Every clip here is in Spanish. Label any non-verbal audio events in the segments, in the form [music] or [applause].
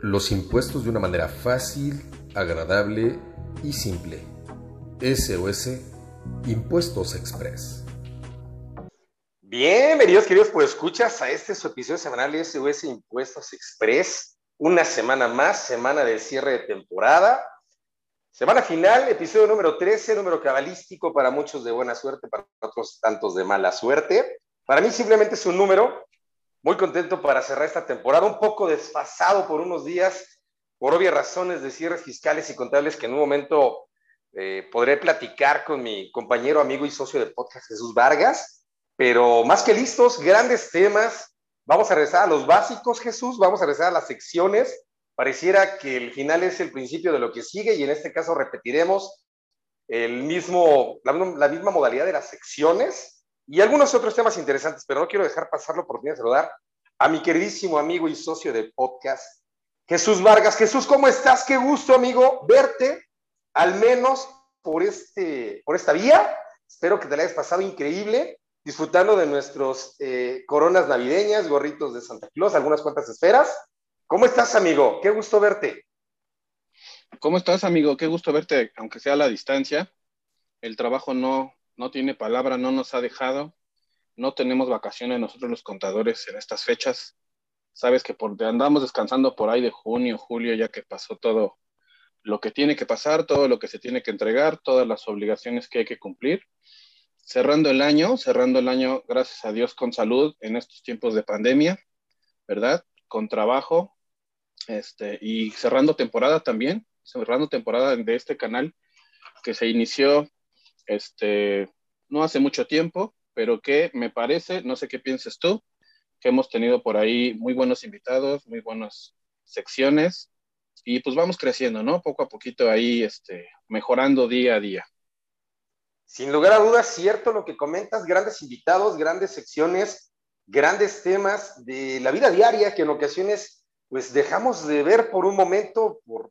los impuestos de una manera fácil, agradable y simple. SOS Impuestos Express. Bienvenidos queridos pues escuchas a este su episodio semanal de SOS Impuestos Express. Una semana más, semana de cierre de temporada. Semana final, episodio número 13, número cabalístico para muchos de buena suerte, para otros tantos de mala suerte. Para mí simplemente es un número. Muy contento para cerrar esta temporada, un poco desfasado por unos días, por obvias razones de cierres fiscales y contables que en un momento eh, podré platicar con mi compañero, amigo y socio de podcast Jesús Vargas. Pero más que listos, grandes temas. Vamos a regresar a los básicos, Jesús, vamos a regresar a las secciones. Pareciera que el final es el principio de lo que sigue y en este caso repetiremos el mismo, la, la misma modalidad de las secciones y algunos otros temas interesantes, pero no quiero dejar pasar la oportunidad de saludar a mi queridísimo amigo y socio de podcast, Jesús Vargas. Jesús, ¿cómo estás? Qué gusto, amigo, verte, al menos por, este, por esta vía. Espero que te la hayas pasado increíble, disfrutando de nuestros eh, coronas navideñas, gorritos de Santa Claus, algunas cuantas esferas. ¿Cómo estás, amigo? Qué gusto verte. ¿Cómo estás, amigo? Qué gusto verte, aunque sea a la distancia. El trabajo no, no tiene palabra, no nos ha dejado. No tenemos vacaciones nosotros los contadores en estas fechas. Sabes que por, andamos descansando por ahí de junio, julio, ya que pasó todo lo que tiene que pasar, todo lo que se tiene que entregar, todas las obligaciones que hay que cumplir. Cerrando el año, cerrando el año, gracias a Dios, con salud en estos tiempos de pandemia, ¿verdad? Con trabajo, este, y cerrando temporada también, cerrando temporada de este canal que se inició este, no hace mucho tiempo, pero que me parece, no sé qué pienses tú, que hemos tenido por ahí muy buenos invitados, muy buenas secciones y pues vamos creciendo, ¿no? Poco a poquito ahí, este, mejorando día a día. Sin lugar a dudas, cierto lo que comentas, grandes invitados, grandes secciones, grandes temas de la vida diaria que en ocasiones pues dejamos de ver por un momento, por,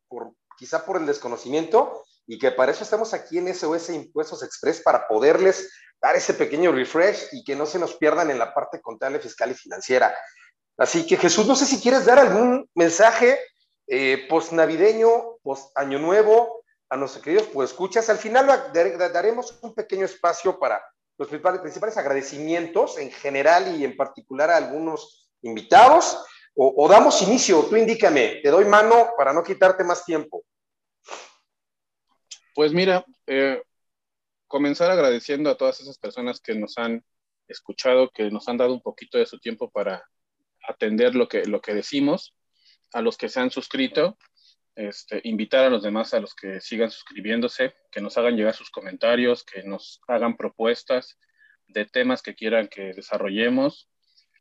quizá por el desconocimiento, y que para eso estamos aquí en SOS Impuestos Express para poderles dar ese pequeño refresh y que no se nos pierdan en la parte contable, fiscal y financiera. Así que Jesús, no sé si quieres dar algún mensaje eh, post navideño, post año nuevo a nuestros queridos pues escuchas. Al final daremos un pequeño espacio para los principales, agradecimientos en general y en particular a algunos invitados. O, o damos inicio, tú indícame, te doy mano para no quitarte más tiempo. Pues mira, eh, comenzar agradeciendo a todas esas personas que nos han escuchado, que nos han dado un poquito de su tiempo para atender lo que, lo que decimos, a los que se han suscrito, este, invitar a los demás a los que sigan suscribiéndose, que nos hagan llegar sus comentarios, que nos hagan propuestas de temas que quieran que desarrollemos.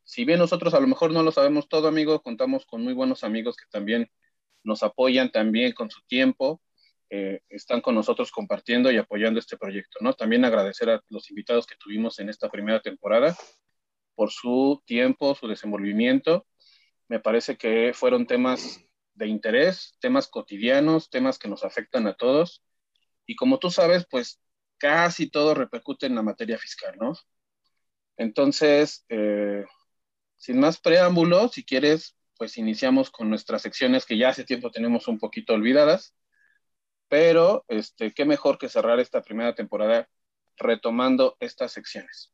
Si bien nosotros a lo mejor no lo sabemos todo, amigo, contamos con muy buenos amigos que también nos apoyan también con su tiempo eh, están con nosotros compartiendo y apoyando este proyecto, ¿no? También agradecer a los invitados que tuvimos en esta primera temporada por su tiempo, su desenvolvimiento. Me parece que fueron temas de interés, temas cotidianos, temas que nos afectan a todos. Y como tú sabes, pues casi todo repercute en la materia fiscal, ¿no? Entonces, eh, sin más preámbulos, si quieres, pues iniciamos con nuestras secciones que ya hace tiempo tenemos un poquito olvidadas pero este, qué mejor que cerrar esta primera temporada retomando estas secciones.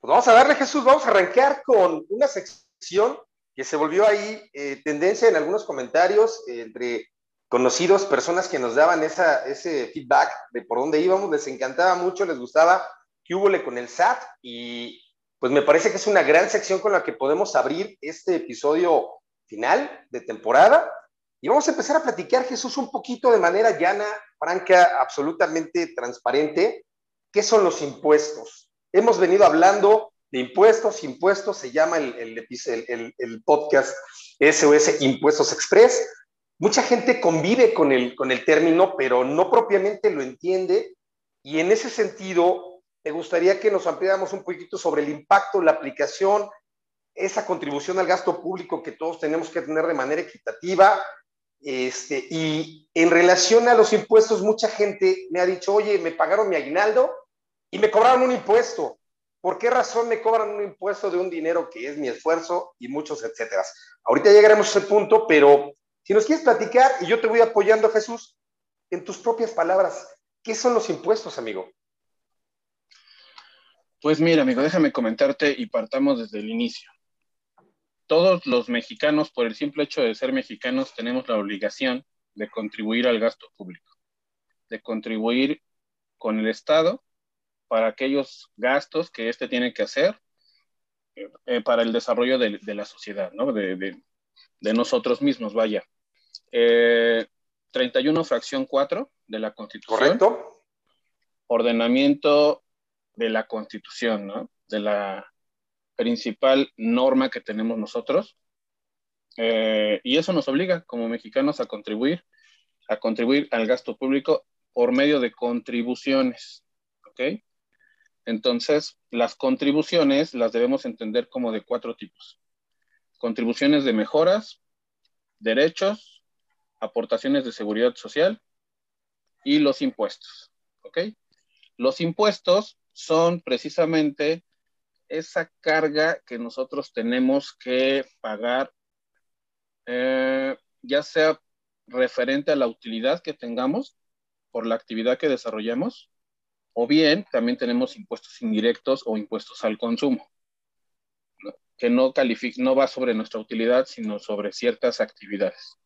Pues vamos a darle, Jesús, vamos a arrancar con una sección que se volvió ahí eh, tendencia en algunos comentarios eh, entre conocidos, personas que nos daban ese feedback de por dónde íbamos, les encantaba mucho, les gustaba que hubo con el SAT y pues me parece que es una gran sección con la que podemos abrir este episodio final de temporada y vamos a empezar a platicar, Jesús, un poquito de manera llana, franca, absolutamente transparente, qué son los impuestos. Hemos venido hablando de impuestos, impuestos, se llama el, el, podcast SOS Impuestos Express. Mucha gente convive con el, con el término, pero no propiamente lo entiende. Y en ese sentido, me gustaría que nos ampliáramos un poquito sobre el impacto, la aplicación, esa contribución al gasto público que todos tenemos que tener de manera equitativa, este, y en relación a los impuestos, mucha gente me ha dicho, oye, me pagaron mi aguinaldo y me cobraron un impuesto. ¿Por qué razón me cobran un impuesto de un dinero que es mi esfuerzo y muchos etcétera? Ahorita llegaremos a ese punto, pero Si nos quieres platicar, y yo te voy apoyando, Jesús, en tus propias palabras, ¿qué son los impuestos, amigo? Pues mira, amigo, déjame comentarte y partamos desde el inicio. Todos los mexicanos, por el simple hecho de ser mexicanos, tenemos la obligación de contribuir al gasto público, de contribuir con el Estado para aquellos gastos que éste tiene que hacer eh, para el desarrollo de, la sociedad, ¿no? De, nosotros mismos, vaya. 31 eh, fracción 4 de la Constitución. Correcto. Ordenamiento de la Constitución, ¿no? De la principal norma que tenemos nosotros. Eh, y eso nos obliga como mexicanos a contribuir, a contribuir al gasto público por medio de contribuciones, ¿ok? Entonces, las contribuciones las debemos entender como de cuatro tipos. Contribuciones de mejoras, derechos, aportaciones de seguridad social y los impuestos, ¿ok? Los impuestos son precisamente esa carga que nosotros tenemos que pagar, eh, ya sea referente a la utilidad que tengamos por la actividad que desarrollamos, o bien también tenemos impuestos indirectos o impuestos al consumo, que no, no va sobre nuestra utilidad, sino sobre ciertas actividades.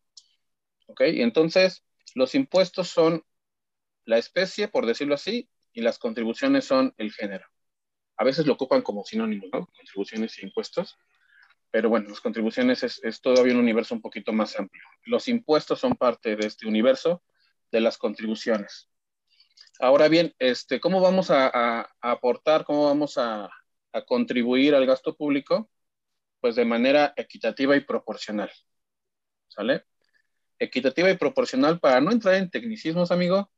¿Ok? Entonces, los impuestos son la especie, por decirlo así, y las contribuciones son el género. A veces lo ocupan como sinónimo, ¿no? Contribuciones e impuestos. Pero bueno, las contribuciones es, es, todavía un universo un poquito más amplio. Los impuestos son parte de este universo de las contribuciones. Ahora bien, este, ¿cómo vamos a, aportar, cómo vamos a, a, contribuir al gasto público? Pues de manera equitativa y proporcional. ¿Sale? Equitativa y proporcional para no entrar en tecnicismos, amigo,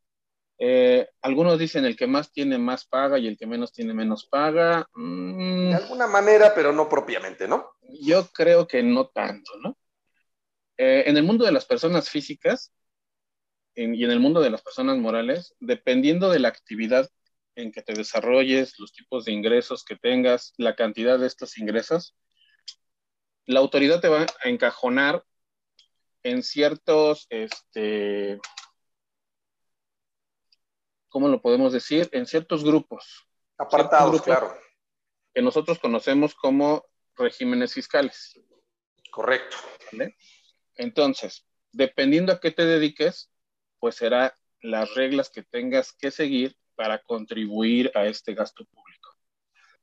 eh, algunos dicen el que más tiene más paga y el que menos tiene menos paga. Mm. de alguna manera, pero no propiamente, ¿no? Yo creo que no tanto, ¿no? Eh, en el mundo de las personas físicas y en el mundo de las personas morales, dependiendo de la actividad en que te desarrolles, los tipos de ingresos que tengas, la cantidad de estos ingresos, la autoridad te va a encajonar en ciertos, este, ¿cómo lo podemos decir? En ciertos grupos. Apartados, claro. Que nosotros conocemos como regímenes fiscales. Correcto. Entonces, dependiendo a qué te dediques, pues será las reglas que tengas que seguir para contribuir a este gasto público.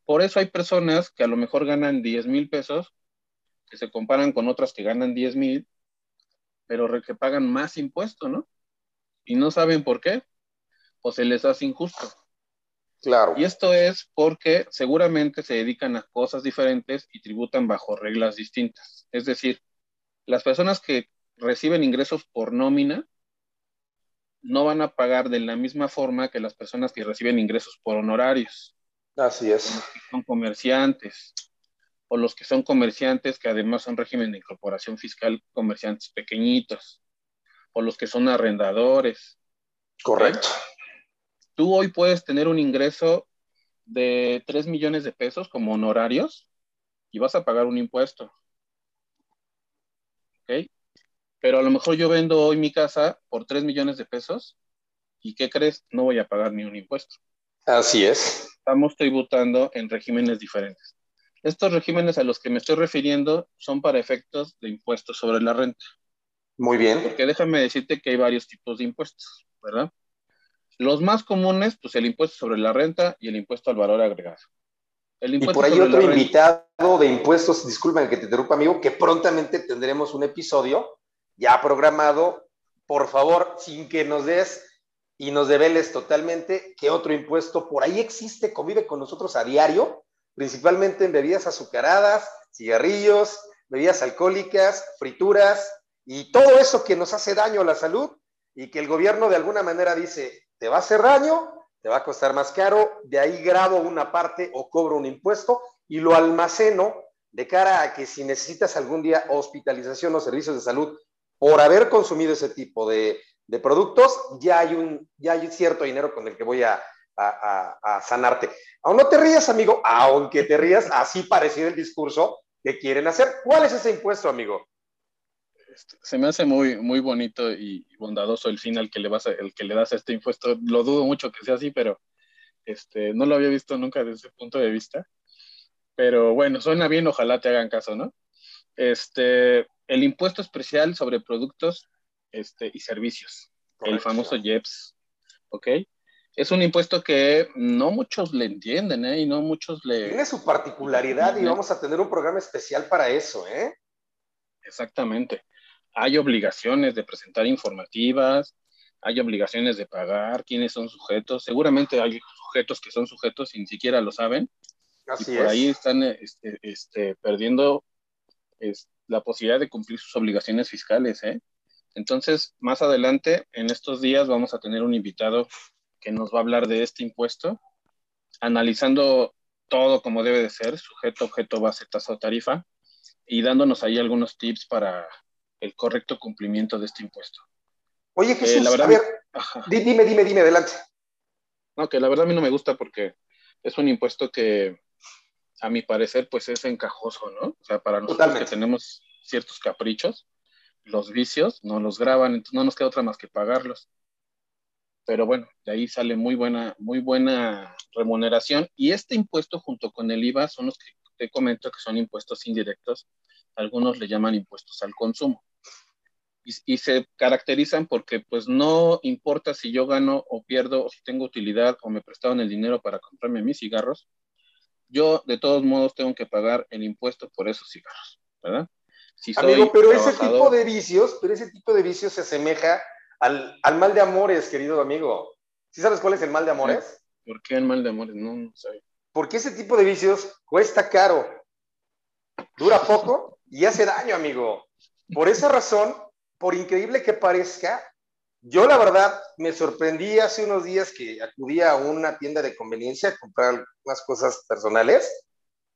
Por eso hay personas que a lo mejor ganan 10 mil pesos, que se comparan con otras que ganan 10 mil, pero que pagan más impuesto, ¿no? Y no saben por qué o se les hace injusto. Claro. Y esto es porque seguramente se dedican a cosas diferentes y tributan bajo reglas distintas. Es decir, las personas que reciben ingresos por nómina no van a pagar de la misma forma que las personas que reciben ingresos por honorarios. Así es. Los que son comerciantes o los que son comerciantes que además son régimen de incorporación fiscal, comerciantes pequeñitos, o los que son arrendadores. Correcto tú hoy puedes tener un ingreso de 3 millones de pesos como honorarios y vas a pagar un impuesto. ¿Ok? Pero a lo mejor yo vendo hoy mi casa por 3 millones de pesos y ¿qué crees? No voy a pagar ni un impuesto. Así es. Estamos tributando en regímenes diferentes. Estos regímenes a los que me estoy refiriendo son para efectos de impuestos sobre la renta. Muy bien. Porque déjame decirte que hay varios tipos de impuestos, ¿verdad? Los más comunes, pues el impuesto sobre la renta y el impuesto al valor agregado. El y por ahí otro invitado de impuestos, disculpen que te interrumpa, amigo, que prontamente tendremos un episodio ya programado. Por favor, sin que nos des y nos develes totalmente que otro impuesto por ahí existe, convive con nosotros a diario, principalmente en bebidas azucaradas, cigarrillos, bebidas alcohólicas, frituras y todo eso que nos hace daño a la salud y que el gobierno de alguna manera dice, te va a hacer daño, te va a costar más caro, de ahí grabo una parte o cobro un impuesto y lo almaceno de cara a que si necesitas algún día hospitalización o servicios de salud por haber consumido ese tipo de, productos, ya hay, un, ya hay cierto dinero con el que voy a, a, sanarte. Aún no te rías, amigo, aunque te rías, así parecido el discurso que quieren hacer. ¿Cuál es ese impuesto, amigo? Se me hace muy, muy bonito y bondadoso el fin al que le vas el que le das a este impuesto. Lo dudo mucho que sea así, pero este, no lo había visto nunca desde ese punto de vista. Pero bueno, suena bien, ojalá te hagan caso, ¿no? Este, el impuesto especial sobre productos este, y servicios, el famoso IEPS, ¿ok? Es un impuesto que no muchos le entienden, ¿eh? Y no muchos le... Tiene su particularidad y vamos a tener un programa especial para eso, ¿eh? Exactamente. Hay obligaciones de presentar informativas, hay obligaciones de pagar, quiénes son sujetos. Seguramente hay sujetos que son sujetos y ni siquiera lo saben. Así y por ahí están este, este, perdiendo la posibilidad de cumplir sus obligaciones fiscales. ¿eh? Entonces, más adelante, en estos días, vamos a tener un invitado que nos va a hablar de este impuesto, analizando todo como debe de ser, sujeto, objeto, base, tasa o tarifa, y dándonos ahí algunos tips para el correcto cumplimiento de este impuesto. Oye, Jesús, la verdad, a ver, dime, dime, dime, adelante. No, que la verdad a mí no me gusta porque es un impuesto que, a mi parecer, pues es encajoso, ¿no? O sea, para nosotros que tenemos ciertos caprichos, los vicios no los graban, entonces no nos queda otra más que pagarlos. Pero bueno, de ahí sale muy buena, muy buena remuneración. Y este impuesto junto con el IVA son los que te comento que son impuestos indirectos. Algunos le llaman impuestos al consumo y, se caracterizan porque pues no importa si yo gano o pierdo o si tengo utilidad o me prestaron el dinero para comprarme mis cigarros, yo de todos modos tengo que pagar el impuesto por esos cigarros, ¿verdad? Si Amigo, pero ese tipo de vicios, pero ese tipo de vicios se asemeja al, al mal de amores, querido amigo. ¿Sí sabes cuál es el mal de amores? ¿Por qué el mal de amores? No, no sé. Porque ese tipo de vicios cuesta caro, dura poco y hace daño, amigo. Por esa razón, por increíble que parezca, yo la verdad me sorprendí hace unos días que acudí a una tienda de conveniencia a comprar unas cosas personales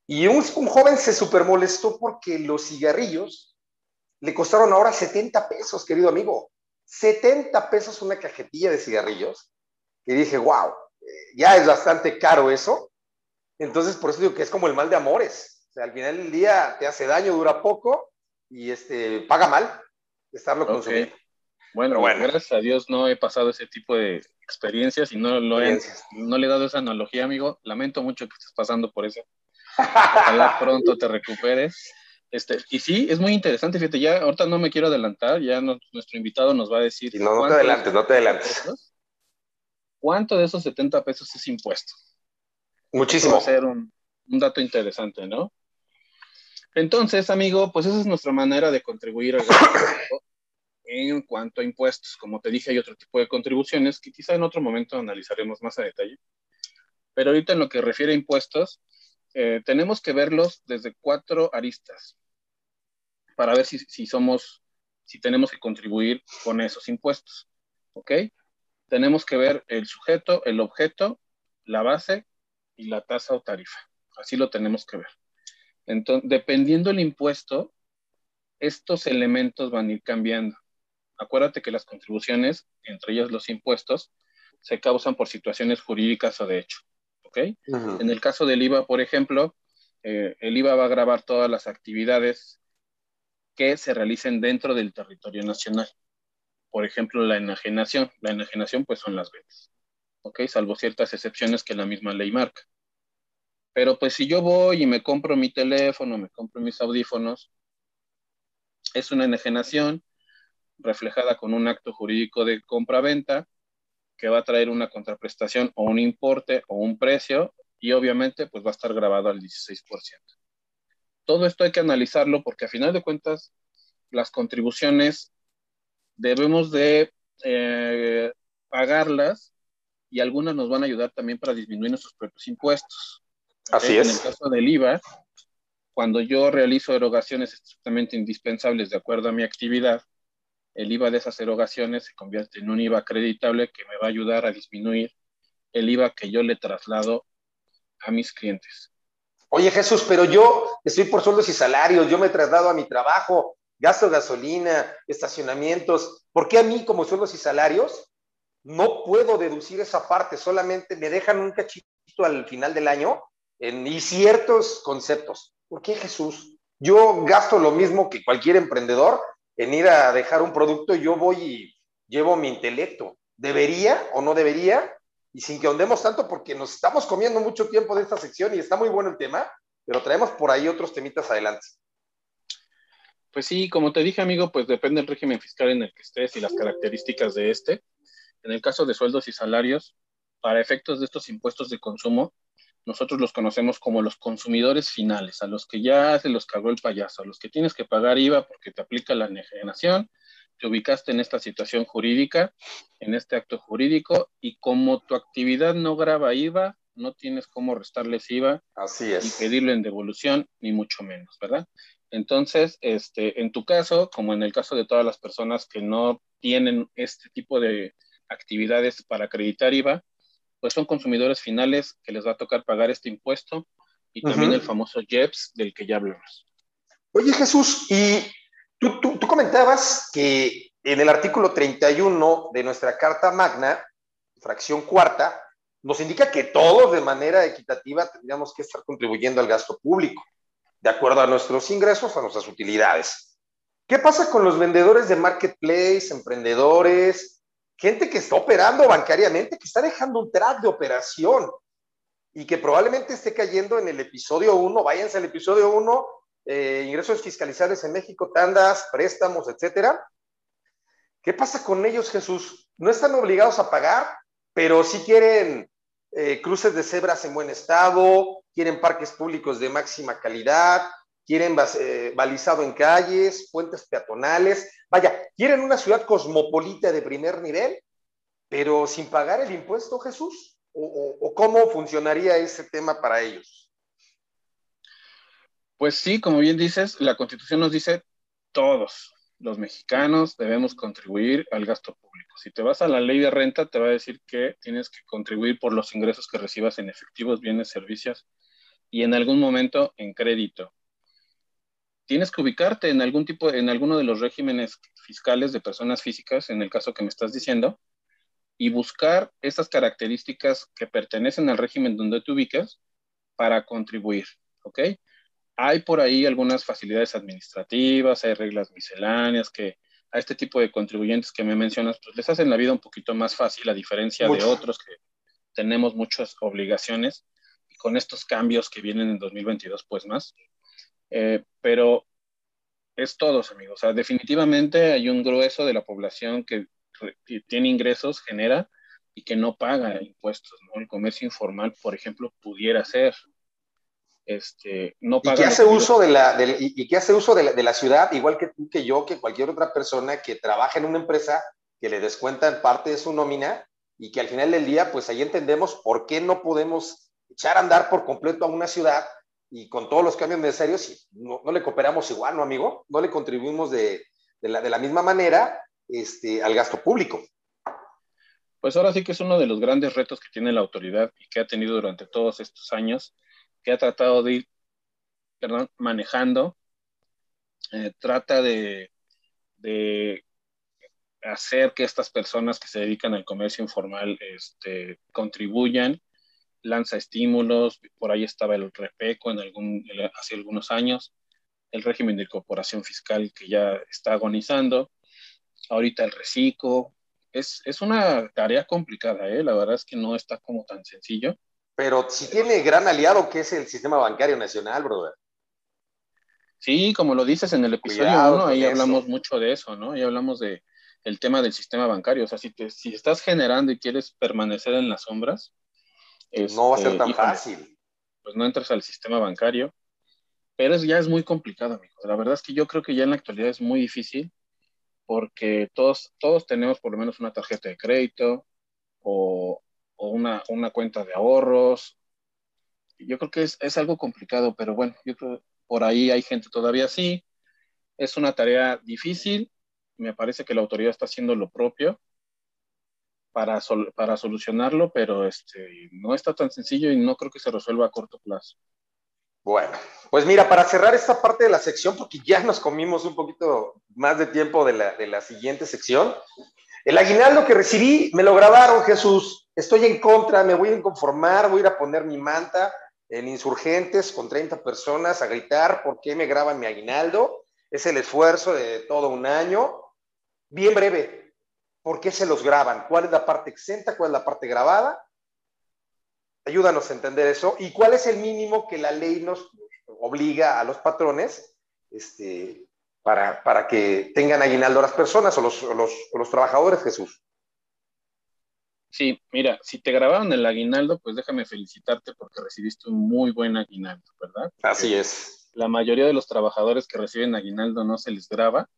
y un, joven se super molestó porque los cigarrillos le costaron ahora 70 pesos, querido amigo. 70 pesos una cajetilla de cigarrillos. Y dije, wow, ya es bastante caro eso. Entonces, por eso digo que es como el mal de amores. O sea, al final del día te hace daño, dura poco y este, paga mal estarlo consumiendo. Bueno, gracias a Dios no he pasado ese tipo de experiencias y no, lo he, no le he dado esa analogía, amigo. Lamento mucho que estés pasando por eso. [laughs] Ojalá pronto te recuperes. Este, y sí, es muy interesante, fíjate, ya ahorita no me quiero adelantar, ya nuestro invitado nos va a decir. no, no te adelantes, no te adelantes. ¿Cuánto de esos 70 pesos es impuesto? Muchísimo. va a ser un, un dato interesante, ¿no? Entonces, amigo, pues esa es nuestra manera de contribuir al en cuanto a impuestos. Como te dije, hay otro tipo de contribuciones que quizá en otro momento analizaremos más a detalle. Pero ahorita en lo que refiere a impuestos, eh, tenemos que verlos desde cuatro aristas para ver si, si somos, si tenemos que contribuir con esos impuestos. ¿Ok? Tenemos que ver el sujeto, el objeto, la base y la tasa o tarifa. Así lo tenemos que ver. Entonces, dependiendo del impuesto, estos elementos van a ir cambiando. Acuérdate que las contribuciones, entre ellas los impuestos, se causan por situaciones jurídicas o de hecho. ¿Ok? En el caso del IVA, por ejemplo, eh, el IVA va a grabar todas las actividades que se realicen dentro del territorio nacional. Por ejemplo, la enajenación. La enajenación, pues, son las ventas. ¿Ok? Salvo ciertas excepciones que la misma ley marca. Pero pues si yo voy y me compro mi teléfono, me compro mis audífonos, es una enajenación reflejada con un acto jurídico de compra-venta que va a traer una contraprestación o un importe o un precio y obviamente pues va a estar grabado al 16%. Todo esto hay que analizarlo porque a final de cuentas las contribuciones debemos de eh, pagarlas y algunas nos van a ayudar también para disminuir nuestros propios impuestos. Así es. En el caso del IVA, cuando yo realizo erogaciones estrictamente indispensables de acuerdo a mi actividad, el IVA de esas erogaciones se convierte en un IVA acreditable que me va a ayudar a disminuir el IVA que yo le traslado a mis clientes. Oye Jesús, pero yo estoy por sueldos y salarios, yo me traslado a mi trabajo, gasto gasolina, estacionamientos. ¿Por qué a mí como sueldos y salarios no puedo deducir esa parte? Solamente me dejan un cachito al final del año en, y ciertos conceptos. ¿Por qué Jesús? Yo gasto lo mismo que cualquier emprendedor en ir a dejar un producto, yo voy y llevo mi intelecto. ¿Debería o no debería? Y sin que ahondemos tanto, porque nos estamos comiendo mucho tiempo de esta sección y está muy bueno el tema, pero traemos por ahí otros temitas adelante. Pues sí, como te dije, amigo, pues depende del régimen fiscal en el que estés y las características de este. En el caso de sueldos y salarios, para efectos de estos impuestos de consumo, nosotros los conocemos como los consumidores finales, a los que ya se los cagó el payaso, a los que tienes que pagar IVA porque te aplica la enajenación, te ubicaste en esta situación jurídica, en este acto jurídico, y como tu actividad no graba IVA, no tienes cómo restarles IVA Así es. y pedirlo en devolución, ni mucho menos, ¿verdad? Entonces, este, en tu caso, como en el caso de todas las personas que no tienen este tipo de actividades para acreditar IVA, pues son consumidores finales que les va a tocar pagar este impuesto y también el famoso JEPS del que ya hablamos. Oye Jesús, y tú, tú, comentabas que en el artículo 31 de nuestra Carta Magna, fracción cuarta, nos indica que todos de manera equitativa tendríamos que estar contribuyendo al gasto público, de acuerdo a nuestros ingresos, a nuestras utilidades. ¿Qué pasa con los vendedores de marketplace, emprendedores, gente que está operando bancariamente, que está dejando un track de operación y que probablemente esté cayendo en el episodio 1, váyanse al episodio 1, eh, ingresos fiscalizables en México, tandas, préstamos, etcétera. ¿Qué pasa con ellos, Jesús? No están obligados a pagar, pero sí quieren eh, cruces de cebras en buen estado, quieren parques públicos de máxima calidad, quieren eh, balizado en calles, puentes peatonales, vaya, quieren una ciudad cosmopolita de primer nivel, pero sin pagar el impuesto, Jesús, o, cómo funcionaría ese tema para ellos. Pues sí, como bien dices, la constitución nos dice todos los mexicanos debemos contribuir al gasto público. Si te vas a la ley de renta, te va a decir que tienes que contribuir por los ingresos que recibas en efectivos, bienes, servicios y en algún momento en crédito tienes que ubicarte en algún tipo, en alguno de los regímenes fiscales de personas físicas, en el caso que me estás diciendo, y buscar esas características que pertenecen al régimen donde te ubicas para contribuir, ¿ok? Hay por ahí algunas facilidades administrativas, hay reglas misceláneas que a este tipo de contribuyentes que me mencionas, pues les hacen la vida un poquito más fácil, a diferencia de otros que tenemos muchas obligaciones y con estos cambios que vienen en 2022, pues más. Eh, pero es todos, amigos. O sea, definitivamente hay un grueso de la población que, tiene ingresos, genera y que no paga impuestos, ¿no? El comercio informal, por ejemplo, pudiera ser. Este, no paga ¿Y, que hace uso de la, y, hace uso de la, de la, ciudad, igual que tú, que yo, que cualquier otra persona que trabaja en una empresa que le descuentan parte de su nómina y que al final del día, pues ahí entendemos por qué no podemos echar a andar por completo a una ciudad y con todos los cambios necesarios, no, no le cooperamos igual, ¿no, amigo? No le contribuimos de, de, la, de la misma manera este, al gasto público. Pues ahora sí que es uno de los grandes retos que tiene la autoridad y que ha tenido durante todos estos años, que ha tratado de ir manejando, eh, trata de, de, hacer que estas personas que se dedican al comercio informal este, contribuyan lanza estímulos, por ahí estaba el REPECO en algún, hace algunos años, el régimen de incorporación fiscal que ya está agonizando, ahorita el reciclo, es, es una tarea complicada, ¿eh? la verdad es que no está como tan sencillo. Pero si tiene gran aliado que es el sistema bancario nacional, brother. Sí, como lo dices en el episodio 1, ahí hablamos mucho de eso, ¿no? Ahí hablamos de el tema del sistema bancario. O sea, si, te, si estás generando y quieres permanecer en las sombras, no va a ser este, tan fácil. Pues no entras al sistema bancario, pero ya es muy complicado, amigos. La verdad es que yo creo que ya en la actualidad es muy difícil porque todos, todos tenemos por lo menos una tarjeta de crédito o, una, cuenta de ahorros. Yo creo que es, es, algo complicado, pero bueno, yo creo por ahí hay gente todavía así. Es una tarea difícil. Me parece que la autoridad está haciendo lo propio para, para solucionarlo, pero este, no está tan sencillo y no creo que se resuelva a corto plazo. Bueno, pues mira, para cerrar esta parte de la sección, porque ya nos comimos un poquito más de tiempo de la, de la siguiente sección, el aguinaldo que recibí me lo grabaron, Jesús. Estoy en contra, me voy a inconformar, voy a ir a poner mi manta en insurgentes con 30 personas a gritar por qué me graban mi aguinaldo. es el esfuerzo de todo un año. Bien breve, ¿por qué se los graban? ¿Cuál es la parte exenta? ¿Cuál es la parte grabada? Ayúdanos a entender eso. ¿Y cuál es el mínimo que la ley nos obliga a los patrones este, para, para que tengan aguinaldo a las personas o los, los, los trabajadores, Jesús? Sí, mira, si te grabaron el aguinaldo, pues déjame felicitarte porque recibiste un muy buen aguinaldo, ¿verdad? Así es. La mayoría de los trabajadores que reciben aguinaldo no se les graba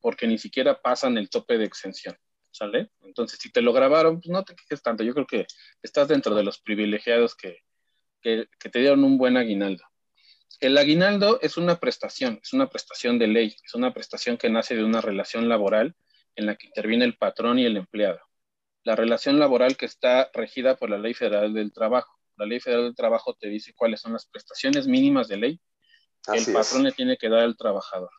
porque ni siquiera pasan el tope de exención, ¿sale? Entonces, si te lo grabaron, pues no te quejes tanto. Yo creo que estás dentro de los privilegiados que, que, que te dieron un buen aguinaldo. El aguinaldo es una prestación, es una prestación de ley, es una prestación que nace de una relación laboral en la que interviene el patrón y el empleado la relación laboral que está regida por la Ley Federal del Trabajo. La Ley Federal del Trabajo te dice cuáles son las prestaciones mínimas de ley que el patrón le tiene que dar al trabajador.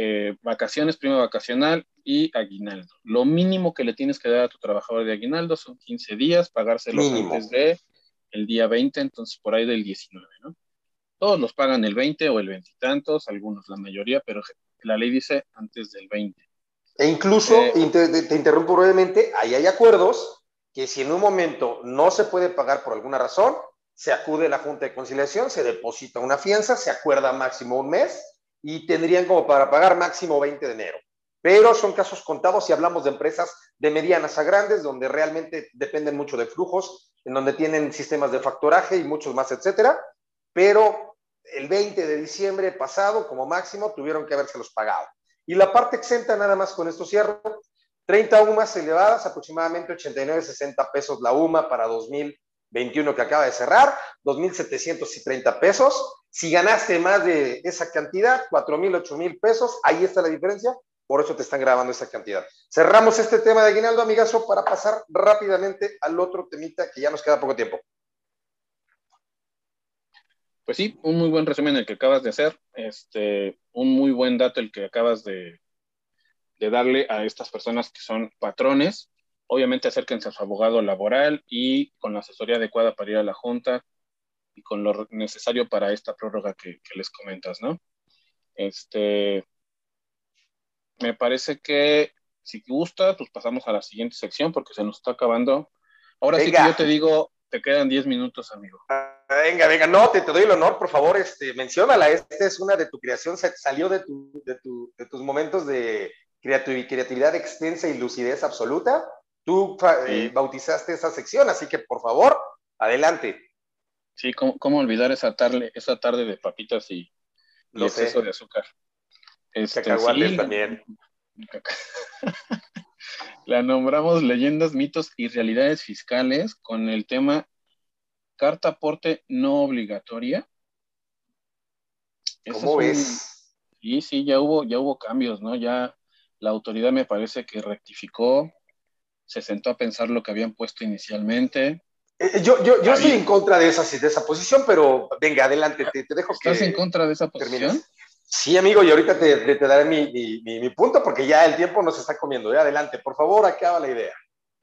Eh, vacaciones, prima vacacional y aguinaldo. Lo mínimo que le tienes que dar a tu trabajador de aguinaldo son 15 días, pagárselos antes de el día 20, entonces por ahí del 19, ¿no? Todos los pagan el 20 o el 20 y tantos, algunos, la mayoría, pero la ley dice antes del 20. E incluso, eh, te, interrumpo brevemente, ahí hay acuerdos que si en un momento no se puede pagar por alguna razón, se acude a la Junta de Conciliación, se deposita una fianza, se acuerda máximo un mes y tendrían como para pagar máximo 20 de enero. Pero son casos contados si hablamos de empresas de medianas a grandes, donde realmente dependen mucho de flujos, en donde tienen sistemas de factoraje y muchos más, etcétera. Pero el 20 de diciembre pasado, como máximo, tuvieron que habérselos pagado. Y la parte exenta, nada más con esto cierro, 30 UMAS elevadas, aproximadamente 89, 60 pesos la UMA para 2021 que acaba de cerrar, 2.730 pesos. Si ganaste más de esa cantidad, 4.000, 8.000 pesos, ahí está la diferencia, por eso te están grabando esa cantidad. Cerramos este tema de aguinaldo, amigazo, para pasar rápidamente al otro temita que ya nos queda poco tiempo. Pues sí, un muy buen resumen el que acabas de hacer, este, un muy buen dato el que acabas de, de darle a estas personas que son patrones. Obviamente acérquense a su abogado laboral y con la asesoría adecuada para ir a la junta y con lo necesario para esta prórroga que, que les comentas, ¿no? Este, me parece que si gusta, pues pasamos a la siguiente sección porque se nos está acabando. Ahora Venga. sí que yo te digo, te quedan 10 minutos, amigo. Venga, venga, no, te, te, doy el honor, por favor, este, menciónala. Esta es una de tu creación, salió de, tu, de, tu, de tus momentos de creatividad extensa y lucidez absoluta. Tú eh, bautizaste esa sección, así que por favor, adelante. Sí, ¿cómo, cómo olvidar esa tarde, esa tarde de papitas y, y exceso de azúcar? Este, sí, también. [laughs] La nombramos leyendas, mitos y realidades fiscales con el tema carta aporte no obligatoria. ¿Cómo es? Un... Sí, sí, ya hubo, ya hubo cambios, ¿no? Ya la autoridad me parece que rectificó, se sentó a pensar lo que habían puesto inicialmente. Eh, yo yo, yo estoy en contra de esa, de esa posición, pero venga, adelante, te, te dejo ¿Estás que... ¿Estás en contra de esa posición? Termines. Sí, amigo, y ahorita te, te, te daré mi, mi, mi, punto porque ya el tiempo nos está comiendo. Ya adelante, por favor, acaba la idea.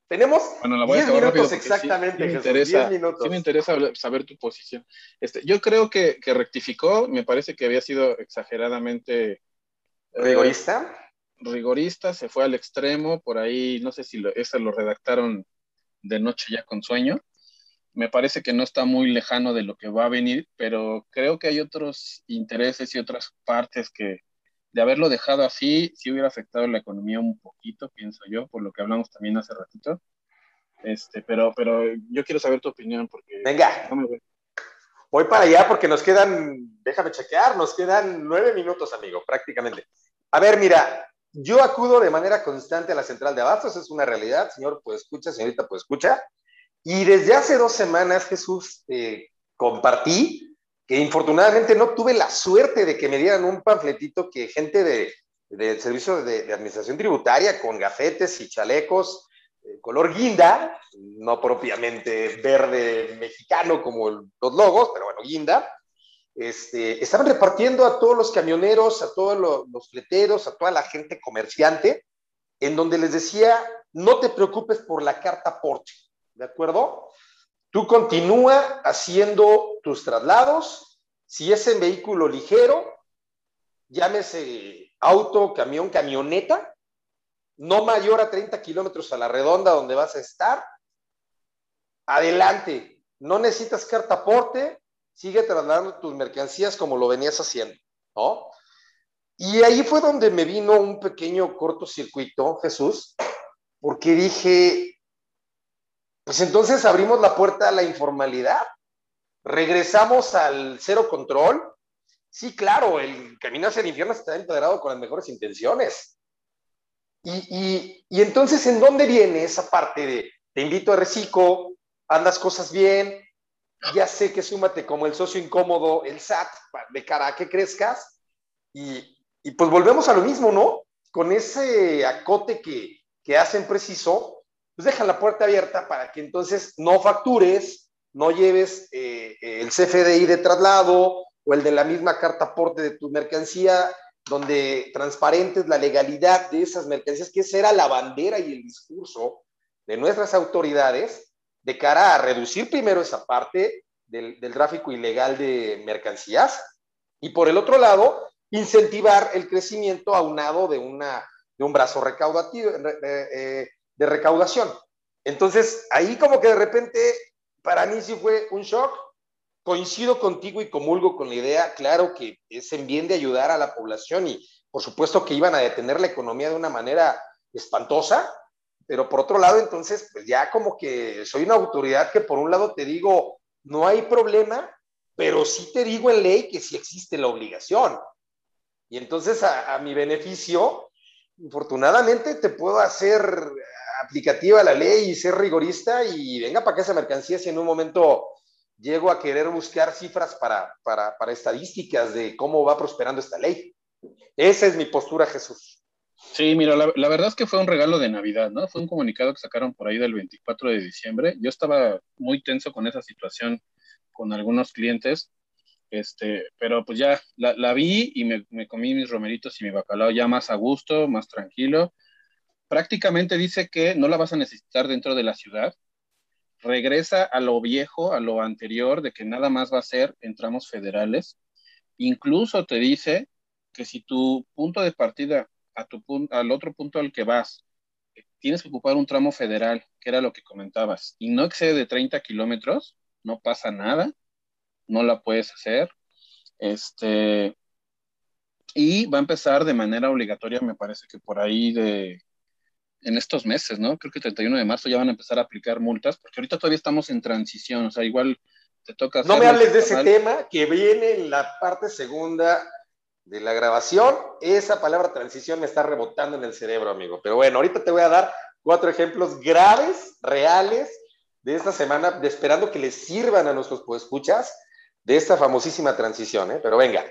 Tenemos bueno, 10 minutos exactamente, sí, sí me Jesús, interesa, 10 minutos. Sí me interesa saber tu posición. Este, yo creo que, que, rectificó, me parece que había sido exageradamente... Eh, ¿Rigorista? Rigorista, se fue al extremo, por ahí, no sé si lo, ese lo redactaron de noche ya con sueño me parece que no está muy lejano de lo que va a venir, pero creo que hay otros intereses y otras partes que de haberlo dejado así, sí hubiera afectado la economía un poquito, pienso yo, por lo que hablamos también hace ratito. Este, pero, pero yo quiero saber tu opinión porque... Venga. No voy. voy para allá porque nos quedan, déjame chequear, nos quedan nueve minutos, amigo, prácticamente. A ver, mira, yo acudo de manera constante a la central de abastos, es una realidad, señor, pues escucha, señorita, pues escucha. Y desde hace dos semanas, Jesús, eh, compartí que infortunadamente no tuve la suerte de que me dieran un panfletito que gente del de servicio de, administración tributaria con gafetes y chalecos eh, color guinda, no propiamente verde mexicano como los logos, pero bueno, guinda, este, estaban repartiendo a todos los camioneros, a todos los, los fleteros, a toda la gente comerciante, en donde les decía, no te preocupes por la carta Porsche ¿de acuerdo? Tú continúa haciendo tus traslados. Si es en vehículo ligero, llámese auto, camión, camioneta, no mayor a 30 kilómetros a la redonda donde vas a estar, adelante, no necesitas carta aporte, sigue trasladando tus mercancías como lo venías haciendo, ¿no? Y ahí fue donde me vino un pequeño cortocircuito, Jesús, porque dije, pues entonces abrimos la puerta a la informalidad, regresamos al cero control. Sí, claro, el camino hacia el infierno está empedrado con las mejores intenciones. Y, y, entonces, ¿en dónde viene esa parte de te invito a reciclo, andas cosas bien, ya sé que súmate como el socio incómodo, el SAT, de cara a que crezcas? Y, pues volvemos a lo mismo, ¿no? Con ese acote que, que hacen preciso, pues dejan la puerta abierta para que entonces no factures, no lleves eh, el CFDI de traslado o el de la misma carta aporte de tu mercancía, donde transparentes la legalidad de esas mercancías, que esa era la bandera y el discurso de nuestras autoridades de cara a reducir primero esa parte del, del tráfico ilegal de mercancías y por el otro lado, incentivar el crecimiento aunado de, una, de un brazo recaudativo, eh, de recaudación. Entonces, ahí como que de repente, para mí sí fue un shock. Coincido contigo y comulgo con la idea, claro que es en bien de ayudar a la población y por supuesto que iban a detener la economía de una manera espantosa, pero por otro lado, entonces, pues ya como que soy una autoridad que por un lado te digo, no hay problema, pero sí te digo en ley que sí existe la obligación. Y entonces a, mi beneficio, afortunadamente te puedo hacer aplicativa la ley y ser rigorista y venga para que esa mercancía si en un momento llego a querer buscar cifras para, para, para estadísticas de cómo va prosperando esta ley. Esa es mi postura, Jesús. Sí, mira, la, verdad es que fue un regalo de Navidad, ¿no? Fue un comunicado que sacaron por ahí del 24 de diciembre. Yo estaba muy tenso con esa situación con algunos clientes este, pero pues ya la, vi y me, comí mis romeritos y mi bacalao ya más a gusto, más tranquilo. Prácticamente dice que no la vas a necesitar dentro de la ciudad. Regresa a lo viejo, a lo anterior, de que nada más va a ser en tramos federales. Incluso te dice que si tu punto de partida a tu al otro punto al que vas, tienes que ocupar un tramo federal, que era lo que comentabas, y no excede de 30 kilómetros, no pasa nada no la puedes hacer. Este, y va a empezar de manera obligatoria, me parece que por ahí de, en estos meses, ¿no? Creo que el 31 de marzo ya van a empezar a aplicar multas, porque ahorita todavía estamos en transición, o sea, igual te toca... No me hables de ese tema que viene en la parte segunda de la grabación. Esa palabra transición me está rebotando en el cerebro, amigo. Pero bueno, ahorita te voy a dar cuatro ejemplos graves, reales, de esta semana, de esperando que les sirvan a nuestros escuchas de esta famosísima transición, ¿eh? Pero venga.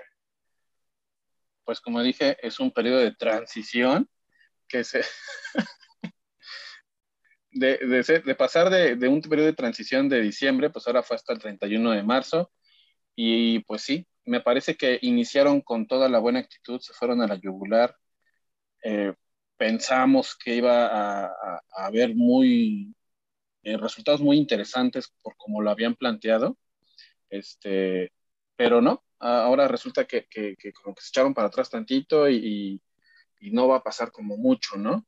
Pues como dije, es un periodo de transición que se... [laughs] de, de, pasar de, de, un periodo de transición de diciembre, pues ahora fue hasta el 31 de marzo. Y pues sí, me parece que iniciaron con toda la buena actitud, se fueron a la yugular. Eh, pensamos que iba a, haber muy eh, resultados muy interesantes por como lo habían planteado este, pero no, ahora resulta que, que, como que se echaron para atrás tantito y, y, no va a pasar como mucho, ¿no?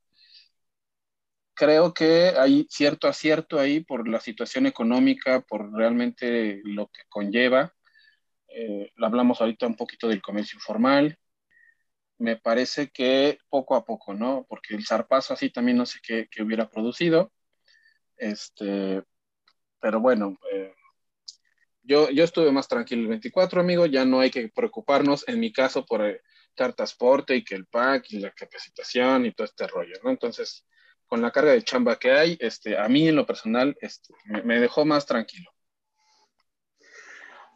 Creo que hay cierto acierto ahí por la situación económica, por realmente lo que conlleva. Eh, hablamos ahorita un poquito del comercio informal. Me parece que poco a poco, ¿no? Porque el zarpazo así también no sé qué, qué hubiera producido. Este, pero bueno, eh, yo, yo estuve más tranquilo el 24, amigo, ya no hay que preocuparnos, en mi caso, por el transporte y que el pack y la capacitación y todo este rollo, ¿no? Entonces, con la carga de chamba que hay, este, a mí en lo personal este, me, dejó más tranquilo.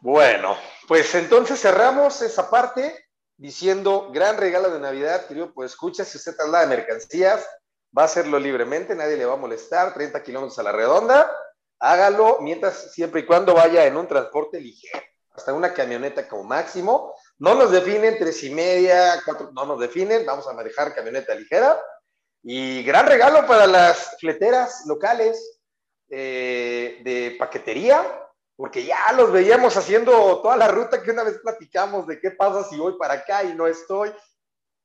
Bueno, pues entonces cerramos esa parte diciendo gran regalo de Navidad, querido, pues escucha, si usted traslada mercancías, va a hacerlo libremente, nadie le va a molestar, 30 kilómetros a la redonda, hágalo mientras, siempre y cuando vaya en un transporte ligero, hasta una camioneta como máximo. No nos definen tres y media, cuatro, no nos definen, vamos a manejar camioneta ligera. Y gran regalo para las fleteras locales eh, de paquetería. Porque ya los veíamos haciendo toda la ruta que una vez platicamos de qué pasa si voy para acá y no estoy.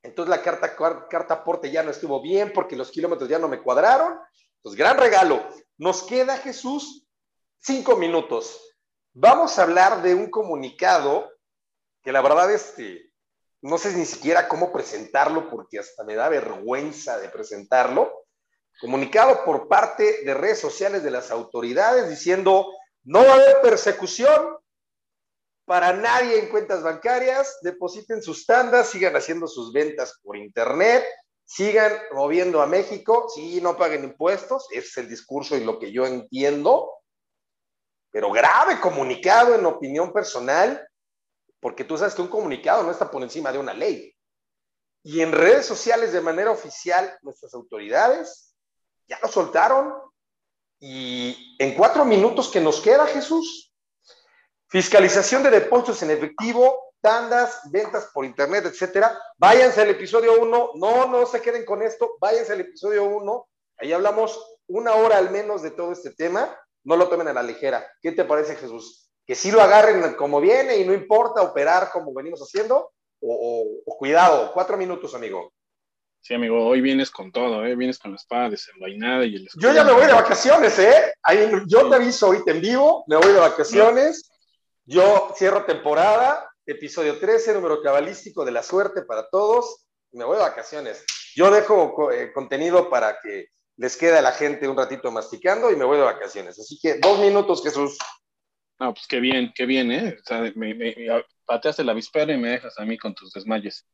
Entonces la carta, carta aporte ya no estuvo bien porque los kilómetros ya no me cuadraron. Entonces, gran regalo. Nos queda, Jesús, cinco minutos. Vamos a hablar de un comunicado que la verdad, este, no sé ni siquiera cómo presentarlo porque hasta me da vergüenza de presentarlo. Comunicado por parte de redes sociales de las autoridades diciendo no va a haber persecución para nadie en cuentas bancarias, depositen sus tandas, sigan haciendo sus ventas por internet, sigan moviendo a México, sí, no paguen impuestos, ese es el discurso y lo que yo entiendo, pero grave comunicado en opinión personal, porque tú sabes que un comunicado no está por encima de una ley. Y en redes sociales de manera oficial, nuestras autoridades ya lo soltaron. Y en cuatro minutos que nos queda, Jesús, fiscalización de depósitos en efectivo, tandas, ventas por internet, etcétera. Váyanse al episodio 1, no, no se queden con esto, váyanse al episodio 1, ahí hablamos una hora al menos de todo este tema, no lo tomen a la ligera. ¿Qué te parece, Jesús? que sí lo agarren como viene y no importa operar como venimos haciendo, o, cuidado, cuatro minutos, amigo. Sí, amigo, hoy vienes con todo, ¿eh? Vienes con la espada desenvainada y el Yo ya me voy de vacaciones, ¿eh? Ahí, yo te aviso ahorita en vivo, me voy de vacaciones. Yo cierro temporada, episodio 13, número cabalístico de la suerte para todos. Me voy de vacaciones. Yo dejo eh, contenido para que les quede a la gente un ratito masticando y me voy de vacaciones. Así que dos minutos, Jesús. No, pues qué bien, qué bien, ¿eh? O sea, me, me, pateaste la vispera y me dejas a mí con tus desmayes.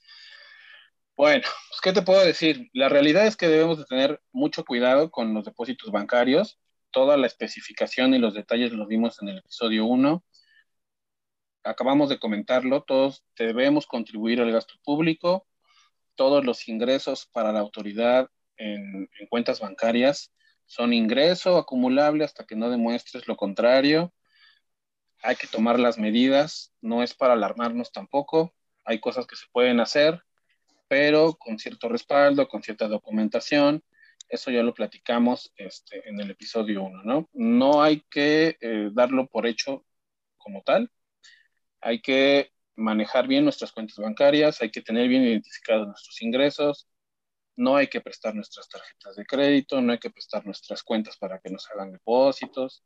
Bueno, [laughs] pues qué te puedo decir. La realidad es que debemos de tener mucho cuidado con los depósitos bancarios. Toda la especificación y los detalles los vimos en el episodio 1. Acabamos de comentarlo, todos debemos contribuir al gasto público. Todos los ingresos para la autoridad en, en cuentas bancarias son ingreso acumulable hasta que no demuestres lo contrario hay que tomar las medidas, no es para alarmarnos tampoco, hay cosas que se pueden hacer, pero con cierto respaldo, con cierta documentación, eso ya lo platicamos este, en el episodio 1, ¿no? No hay que eh, darlo por hecho como tal, hay que manejar bien nuestras cuentas bancarias, hay que tener bien identificados nuestros ingresos, no hay que prestar nuestras tarjetas de crédito, no hay que prestar nuestras cuentas para que nos hagan depósitos.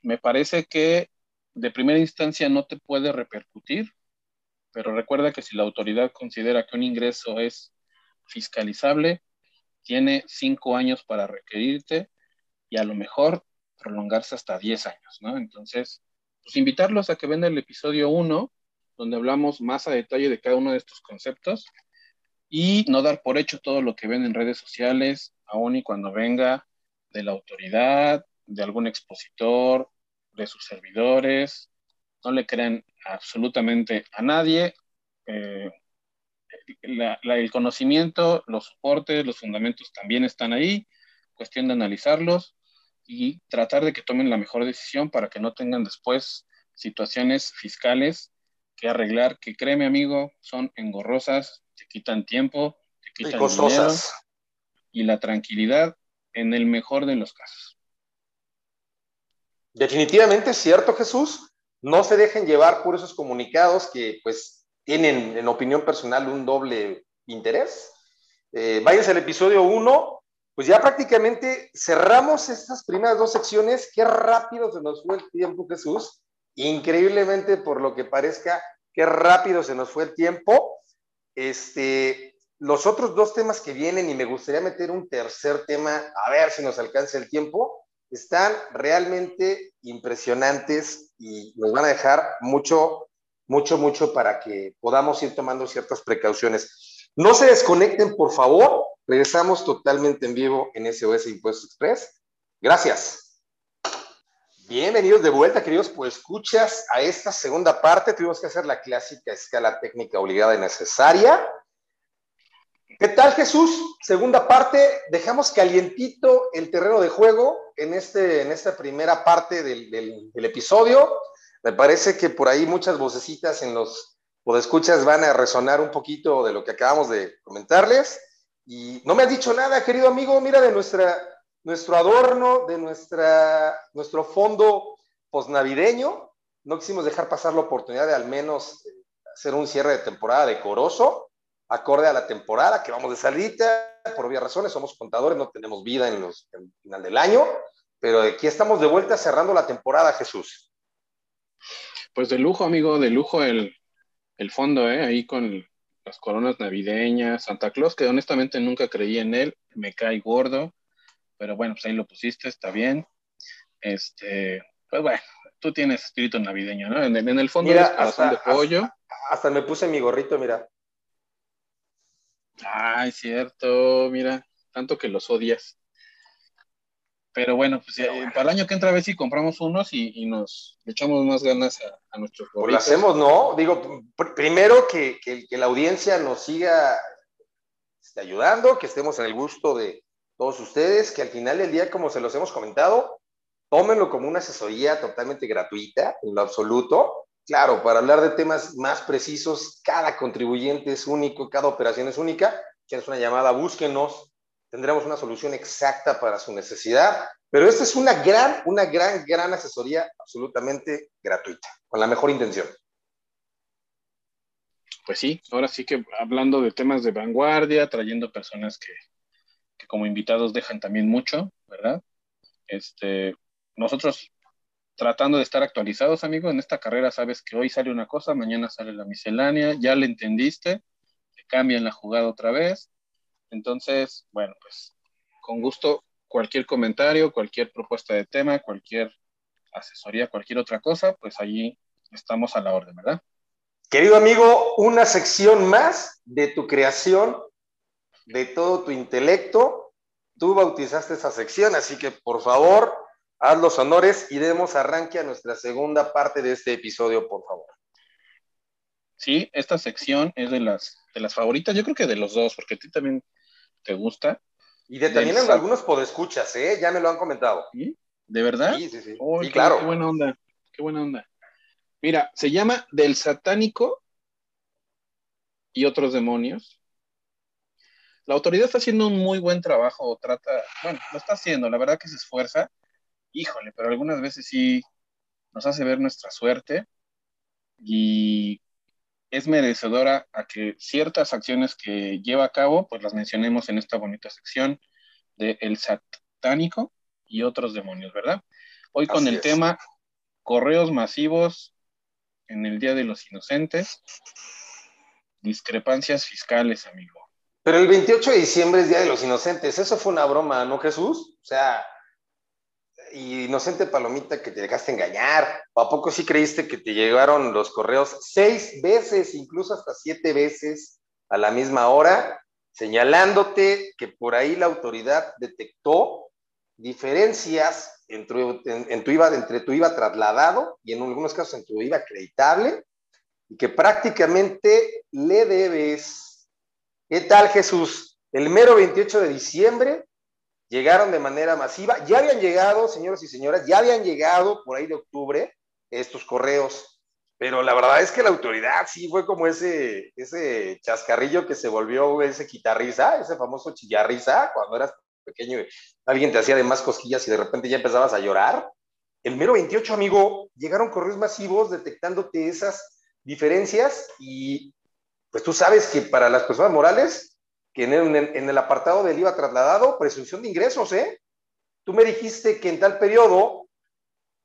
Me parece que de primera instancia no te puede repercutir, pero recuerda que si la autoridad considera que un ingreso es fiscalizable, tiene cinco años para requerirte y a lo mejor prolongarse hasta diez años, ¿no? Entonces, pues invitarlos a que vean el episodio 1, donde hablamos más a detalle de cada uno de estos conceptos y no dar por hecho todo lo que ven en redes sociales, aun y cuando venga de la autoridad, de algún expositor de sus servidores, no le crean absolutamente a nadie. Eh, el conocimiento, los soportes, los fundamentos también están ahí, cuestión de analizarlos y tratar de que tomen la mejor decisión para que no tengan después situaciones fiscales que arreglar, que créeme amigo, son engorrosas, te quitan tiempo, te quitan dinero y la tranquilidad en el mejor de los casos. Definitivamente es cierto, Jesús. No se dejen llevar por esos comunicados que, pues, tienen, en opinión personal, un doble interés. Eh, váyanse al episodio 1. Pues ya prácticamente cerramos estas primeras dos secciones. Qué rápido se nos fue el tiempo, Jesús. Increíblemente, por lo que parezca, qué rápido se nos fue el tiempo. Este, los otros dos temas que vienen, y me gustaría meter un tercer tema, a ver si nos alcanza el tiempo están realmente impresionantes y nos van a dejar mucho, mucho, mucho para que podamos ir tomando ciertas precauciones. No se desconecten, por favor. Regresamos totalmente en vivo en SOS Impuestos Express. Gracias. Bienvenidos de vuelta, queridos, pues escuchas a esta segunda parte. Tuvimos que hacer la clásica escala técnica obligada y necesaria ¿Qué tal Jesús? Segunda parte, dejamos calientito el terreno de juego en, este, en esta primera parte del, episodio. Me parece que por ahí muchas vocecitas en los escuchas van a resonar un poquito de lo que acabamos de comentarles. Y no me has dicho nada, querido amigo, mira de nuestra, nuestro adorno, de nuestra, nuestro fondo posnavideño. No quisimos dejar pasar la oportunidad de al menos eh, hacer un cierre de temporada decoroso, acorde a la temporada que vamos de salida. Por obvias razones, somos contadores, no tenemos vida en los en el final del año, pero aquí estamos de vuelta cerrando la temporada, Jesús. Pues de lujo, amigo, de lujo el, el fondo, ¿eh? ahí con las coronas navideñas, Santa Claus, que honestamente nunca creí en él, me cae gordo, pero bueno, pues ahí lo pusiste, está bien. Este, pues bueno, tú tienes espíritu navideño, ¿no? En, el fondo mira, hasta, de pollo. Hasta, me puse mi gorrito, mira. Ay, cierto, mira, tanto que los odias. Pero bueno, pues para el año que entra a ver si compramos unos y, nos echamos más ganas a, a nuestros Pues lo hacemos, ¿no? Digo, primero que, que, la audiencia nos siga este, ayudando, que estemos en el gusto de todos ustedes, que al final del día, como se los hemos comentado, tómenlo como una asesoría totalmente gratuita, en lo absoluto. Claro, para hablar de temas más precisos, cada contribuyente es único, cada operación es única. Si es una llamada, búsquenos, tendremos una solución exacta para su necesidad. Pero esta es una gran, una gran, gran asesoría absolutamente gratuita, con la mejor intención. Pues sí, ahora sí que hablando de temas de vanguardia, trayendo personas que, que como invitados dejan también mucho, ¿verdad? Este, nosotros tratando de estar actualizados, amigo, en esta carrera sabes que hoy sale una cosa, mañana sale la miscelánea, ya le entendiste, te cambian la jugada otra vez, entonces, bueno, pues con gusto cualquier comentario, cualquier propuesta de tema, cualquier asesoría, cualquier otra cosa, pues allí estamos a la orden, ¿verdad? Querido amigo, una sección más de tu creación, de todo tu intelecto. Tú bautizaste esa sección, así que por favor, haz los honores y demos arranque a nuestra segunda parte de este episodio, por favor. Sí, esta sección es de las, de las favoritas, yo creo que de los dos, porque a ti también te gusta. Y de también en algunos podescuchas, ¿eh? Ya me lo han comentado. ¿Sí? ¿De verdad? Sí, sí, sí. claro. Qué buena onda, qué buena onda. Mira, se llama Del Satánico y otros demonios. La autoridad está haciendo un muy buen trabajo, trata, bueno, lo está haciendo, la verdad que se esfuerza. Híjole, pero algunas veces sí nos hace ver nuestra suerte y es merecedora a que ciertas acciones que lleva a cabo, pues las mencionemos en esta bonita sección de El Satánico y otros demonios, ¿verdad? Hoy con el tema correos masivos en el Día de los Inocentes, discrepancias fiscales, amigo. Pero el 28 de diciembre es Día de los Inocentes, eso fue una broma, ¿no, Jesús? O sea, inocente palomita que te dejaste engañar. ¿O a poco sí creíste que te llegaron los correos seis veces, incluso hasta siete veces a la misma hora, señalándote que por ahí la autoridad detectó diferencias en tu, IVA, entre tu IVA trasladado y en algunos casos en tu IVA acreditable y que prácticamente le debes. ¿Qué tal, Jesús? El mero 28 de diciembre llegaron de manera masiva. Ya habían llegado, señores y señoras, ya habían llegado por ahí de octubre estos correos, pero la verdad es que la autoridad sí fue como ese, ese chascarrillo que se volvió ese quitarriza, ese famoso chillarriza, cuando eras pequeño alguien te hacía de más cosquillas y de repente ya empezabas a llorar. El mero 28, amigo, llegaron correos masivos detectándote esas diferencias y pues tú sabes que para las personas morales que en el, apartado del IVA trasladado, presunción de ingresos, ¿eh? Tú me dijiste que en tal periodo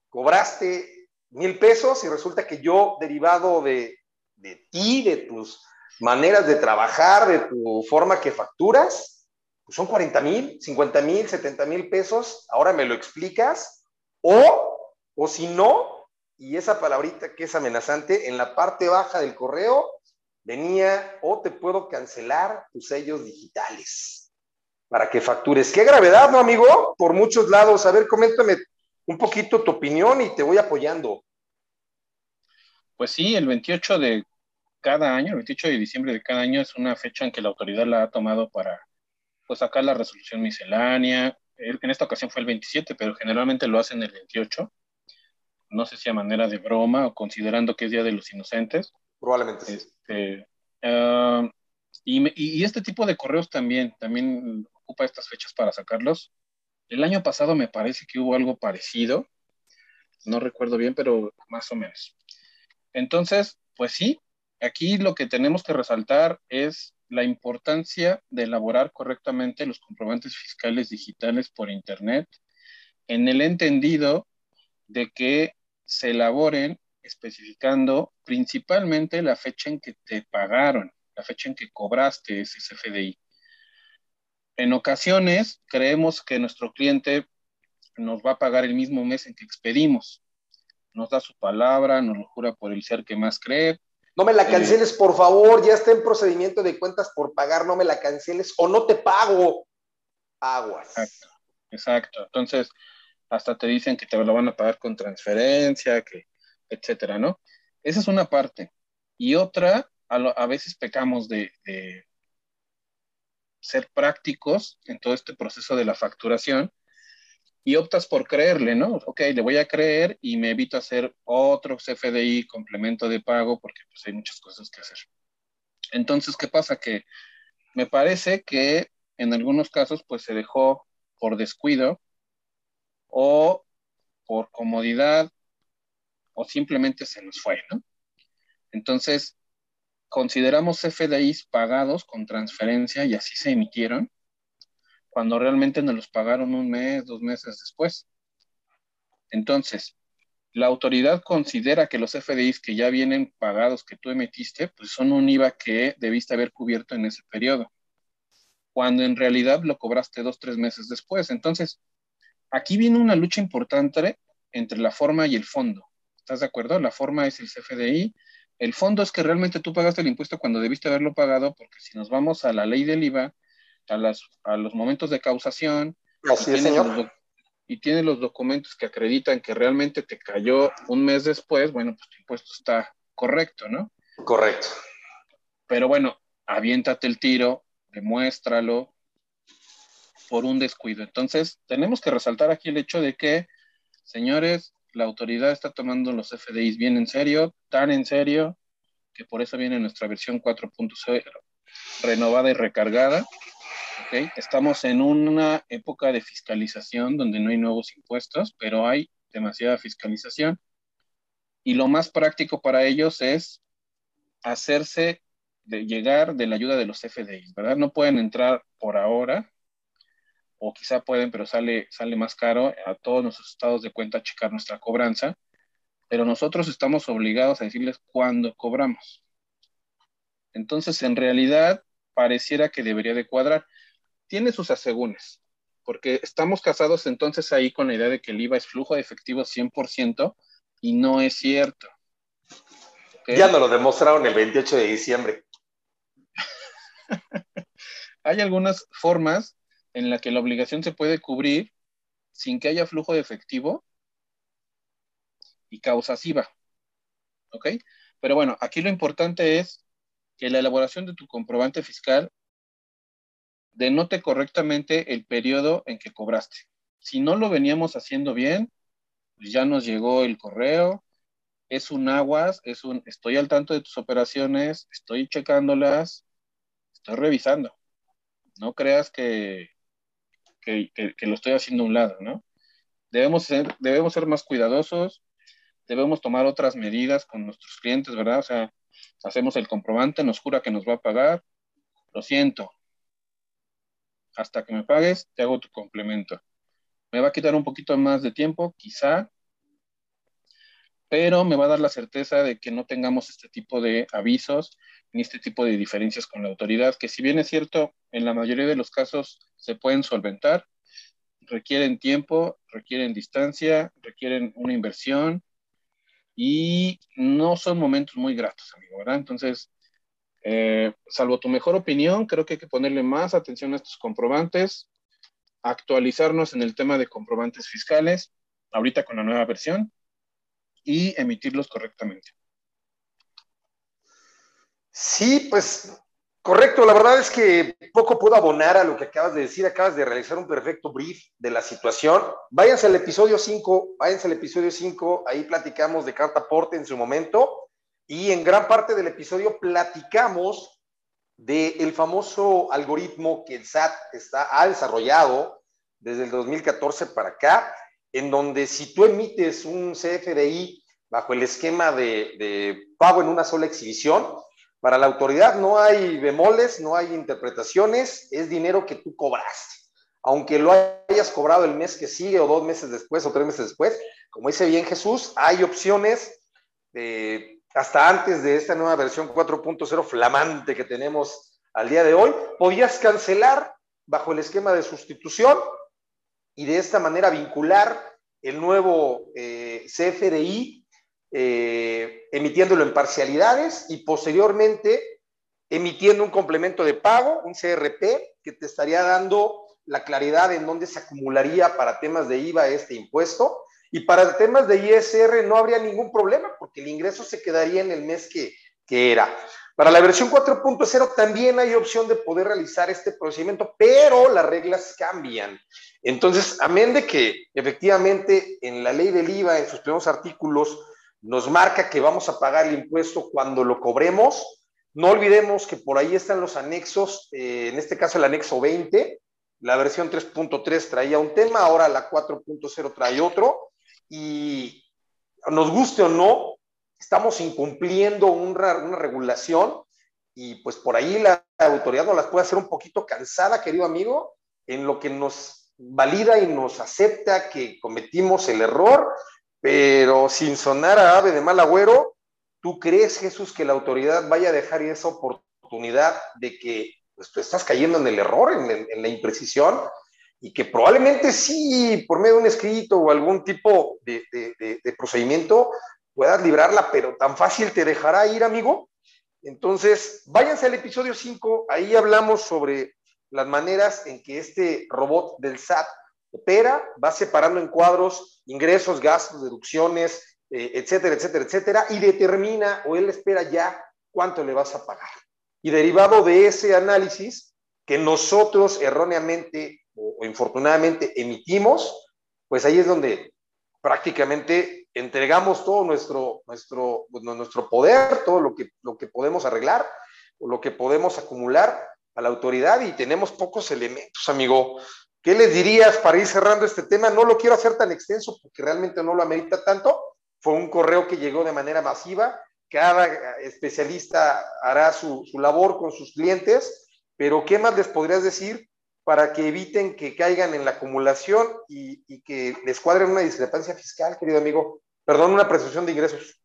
cobraste mil pesos y resulta que yo, derivado de, de ti, de tus maneras de trabajar, de tu forma que facturas, pues son 40 mil, 50 mil, 70 mil pesos, ahora me lo explicas, o, o si no, y esa palabrita que es amenazante, en la parte baja del correo venía o te puedo cancelar tus sellos digitales para que factures. Qué gravedad, ¿no, amigo? Por muchos lados. A ver, coméntame un poquito tu opinión y te voy apoyando. Pues sí, el 28 de cada año, el 28 de diciembre de cada año es una fecha en que la autoridad la ha tomado para pues, sacar la resolución miscelánea. En esta ocasión fue el 27, pero generalmente lo hacen el 28. No sé si a manera de broma o considerando que es Día de los Inocentes. Probablemente sí. Este, ah, y, este tipo de correos también, también ocupa estas fechas para sacarlos. El año pasado me parece que hubo algo parecido. no recuerdo bien, pero más o menos. Entonces, pues sí, aquí lo que tenemos que resaltar es la importancia de elaborar correctamente los comprobantes fiscales digitales por Internet en el entendido de que se elaboren especificando principalmente la fecha en que te pagaron, la fecha en que cobraste ese CFDI. En ocasiones creemos que nuestro cliente nos va a pagar el mismo mes en que expedimos. Nos da su palabra, nos lo jura por el ser que más cree. No me la eh, canceles, por favor, ya está en procedimiento de cuentas por pagar, no me la canceles o no te pago. Aguas. Exacto, exacto. Entonces, hasta te dicen que te lo van a pagar con transferencia, que etcétera, ¿no? Esa es una parte. Y otra, a, veces pecamos de, ser prácticos en todo este proceso de la facturación y optas por creerle, ¿no? Ok, le voy a creer y me evito hacer otro CFDI, complemento de pago, porque pues hay muchas cosas que hacer. Entonces, ¿qué pasa? Que me parece que en algunos casos pues se dejó por descuido o por comodidad o simplemente se nos fue, ¿no? Entonces, consideramos FDIs pagados con transferencia y así se emitieron, cuando realmente nos los pagaron un mes, dos meses después. Entonces, la autoridad considera que los FDIs que ya vienen pagados que tú emitiste, pues son un IVA que debiste haber cubierto en ese periodo, cuando en realidad lo cobraste dos, tres meses después. Entonces, aquí viene una lucha importante entre la forma y el fondo. ¿Estás de acuerdo? La forma es el CFDI. El fondo es que realmente tú pagaste el impuesto cuando debiste haberlo pagado, porque si nos vamos a la ley del IVA, a, las, a los momentos de causación, Así es, señor. y tiene los documentos que acreditan que realmente te cayó un mes después, bueno, pues tu impuesto está correcto, ¿no? Correcto. Pero bueno, aviéntate el tiro, demuéstralo por un descuido. Entonces, tenemos que resaltar aquí el hecho de que, señores, la autoridad está tomando los FDIs bien en serio, tan en serio, que por eso viene nuestra versión 4.0 renovada y recargada. Estamos en una época de fiscalización donde no hay nuevos impuestos, pero hay demasiada fiscalización. Y lo más práctico para ellos es hacerse llegar de la ayuda de los FDIs, ¿verdad? No pueden entrar por ahora o quizá pueden, pero sale, sale más caro a todos nuestros estados de cuenta checar nuestra cobranza, pero nosotros estamos obligados a decirles cuándo cobramos. Entonces, en realidad, pareciera que debería de cuadrar. Tiene sus asegúnes, porque estamos casados entonces ahí con la idea de que el IVA es flujo de efectivo 100% y no es cierto. Ya nos lo demostraron el 28 de diciembre. [laughs] Hay algunas formas en la que la obligación se puede cubrir sin que haya flujo de efectivo y causas IVA. ¿Ok? Pero bueno, aquí lo importante es que la elaboración de tu comprobante fiscal denote correctamente el periodo en que cobraste. Si no lo veníamos haciendo bien, pues ya nos llegó el correo, es un aguas, es un estoy al tanto de tus operaciones, estoy checándolas, estoy revisando. No creas que que, lo estoy haciendo a un lado, ¿no? Debemos ser, debemos ser más cuidadosos, debemos tomar otras medidas con nuestros clientes, ¿verdad? O sea, hacemos el comprobante, nos jura que nos va a pagar, lo siento, hasta que me pagues, te hago tu complemento. Me va a quitar un poquito más de tiempo, quizá, pero me va a dar la certeza de que no tengamos este tipo de avisos ni este tipo de diferencias con la autoridad, que si bien es cierto, en la mayoría de los casos se pueden solventar, requieren tiempo, requieren distancia, requieren una inversión y no son momentos muy gratos, amigo, ¿verdad? Entonces, eh, salvo tu mejor opinión, creo que hay que ponerle más atención a estos comprobantes, actualizarnos en el tema de comprobantes fiscales, ahorita con la nueva versión, y emitirlos correctamente. Sí, pues correcto. La verdad es que poco puedo abonar a lo que acabas de decir. Acabas de realizar un perfecto brief de la situación. Váyanse al episodio 5, váyanse al episodio 5. Ahí platicamos de carta aporte en su momento. Y en gran parte del episodio platicamos del famoso algoritmo que el SAT está, ha desarrollado desde el 2014 para acá en donde si tú emites un CFDI bajo el esquema de, pago en una sola exhibición, para la autoridad no hay bemoles, no hay interpretaciones, es dinero que tú cobraste. Aunque lo hayas cobrado el mes que sigue o dos meses después o tres meses después, como dice bien Jesús, hay opciones hasta antes de esta nueva versión 4.0 flamante que tenemos al día de hoy, podías cancelar bajo el esquema de sustitución y de esta manera vincular el nuevo eh, CFDI, eh, emitiéndolo en parcialidades y posteriormente emitiendo un complemento de pago, un CRP, que te estaría dando la claridad en dónde se acumularía para temas de IVA este impuesto y para temas de ISR no habría ningún problema porque el ingreso se quedaría en el mes que, que era. Para la versión 4.0 también hay opción de poder realizar este procedimiento, pero las reglas cambian. Entonces, amén de que efectivamente en la ley del IVA, en sus primeros artículos, nos marca que vamos a pagar el impuesto cuando lo cobremos, no olvidemos que por ahí están los anexos, eh, en este caso el anexo 20, la versión 3.3 traía un tema, ahora la 4.0 trae otro, y nos guste o no, estamos incumpliendo una, regulación y pues por ahí la autoridad nos las puede hacer un poquito cansada, querido amigo, en lo que nos valida y nos acepta que cometimos el error, pero sin sonar a ave de mal agüero, ¿tú crees, Jesús, que la autoridad vaya a dejar esa oportunidad de que pues, tú estás cayendo en el error, en la imprecisión? y que probablemente sí, por medio de un escrito o algún tipo de, procedimiento, puedas librarla, pero tan fácil te dejará ir, amigo. Entonces, váyanse al episodio 5, ahí hablamos sobre las maneras en que este robot del SAT opera, va separando en cuadros ingresos, gastos, deducciones, eh, etcétera, etcétera, etcétera, y determina o él espera ya cuánto le vas a pagar. Y derivado de ese análisis, que nosotros erróneamente o, infortunadamente emitimos, pues ahí es donde prácticamente entregamos todo nuestro, nuestro, nuestro poder, todo lo que, lo que podemos arreglar o lo que podemos acumular a la autoridad y tenemos pocos elementos, amigo. ¿Qué les dirías para ir cerrando este tema? No lo quiero hacer tan extenso porque realmente no lo amerita tanto. Fue un correo que llegó de manera masiva. Cada especialista hará su, su labor con sus clientes, pero ¿qué más les podrías decir? Para que eviten que caigan en la acumulación y, que les cuadren una discrepancia fiscal, querido amigo. Perdón, una presunción de ingresos.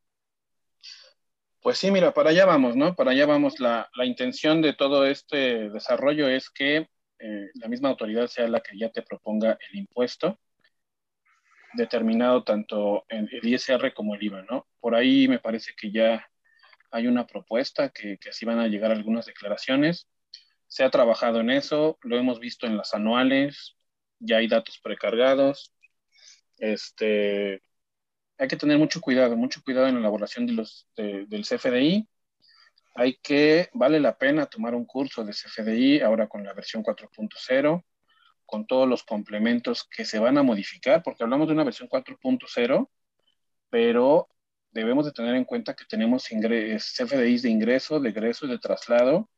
Pues sí, mira, para allá vamos, ¿no? Para allá vamos. La, intención de todo este desarrollo es que eh, la misma autoridad sea la que ya te proponga el impuesto determinado tanto en el ISR como el IVA, ¿no? Por ahí me parece que ya hay una propuesta que, que así van a llegar algunas declaraciones se ha trabajado en eso, lo hemos visto en las anuales, ya hay datos precargados. Este, hay que tener mucho cuidado, mucho cuidado en la elaboración de los, del CFDI. Hay que, vale la pena tomar un curso de CFDI ahora con la versión 4.0, con todos los complementos que se van a modificar, porque hablamos de una versión 4.0, pero debemos de tener en cuenta que tenemos CFDIs de ingreso, de egreso y de traslado,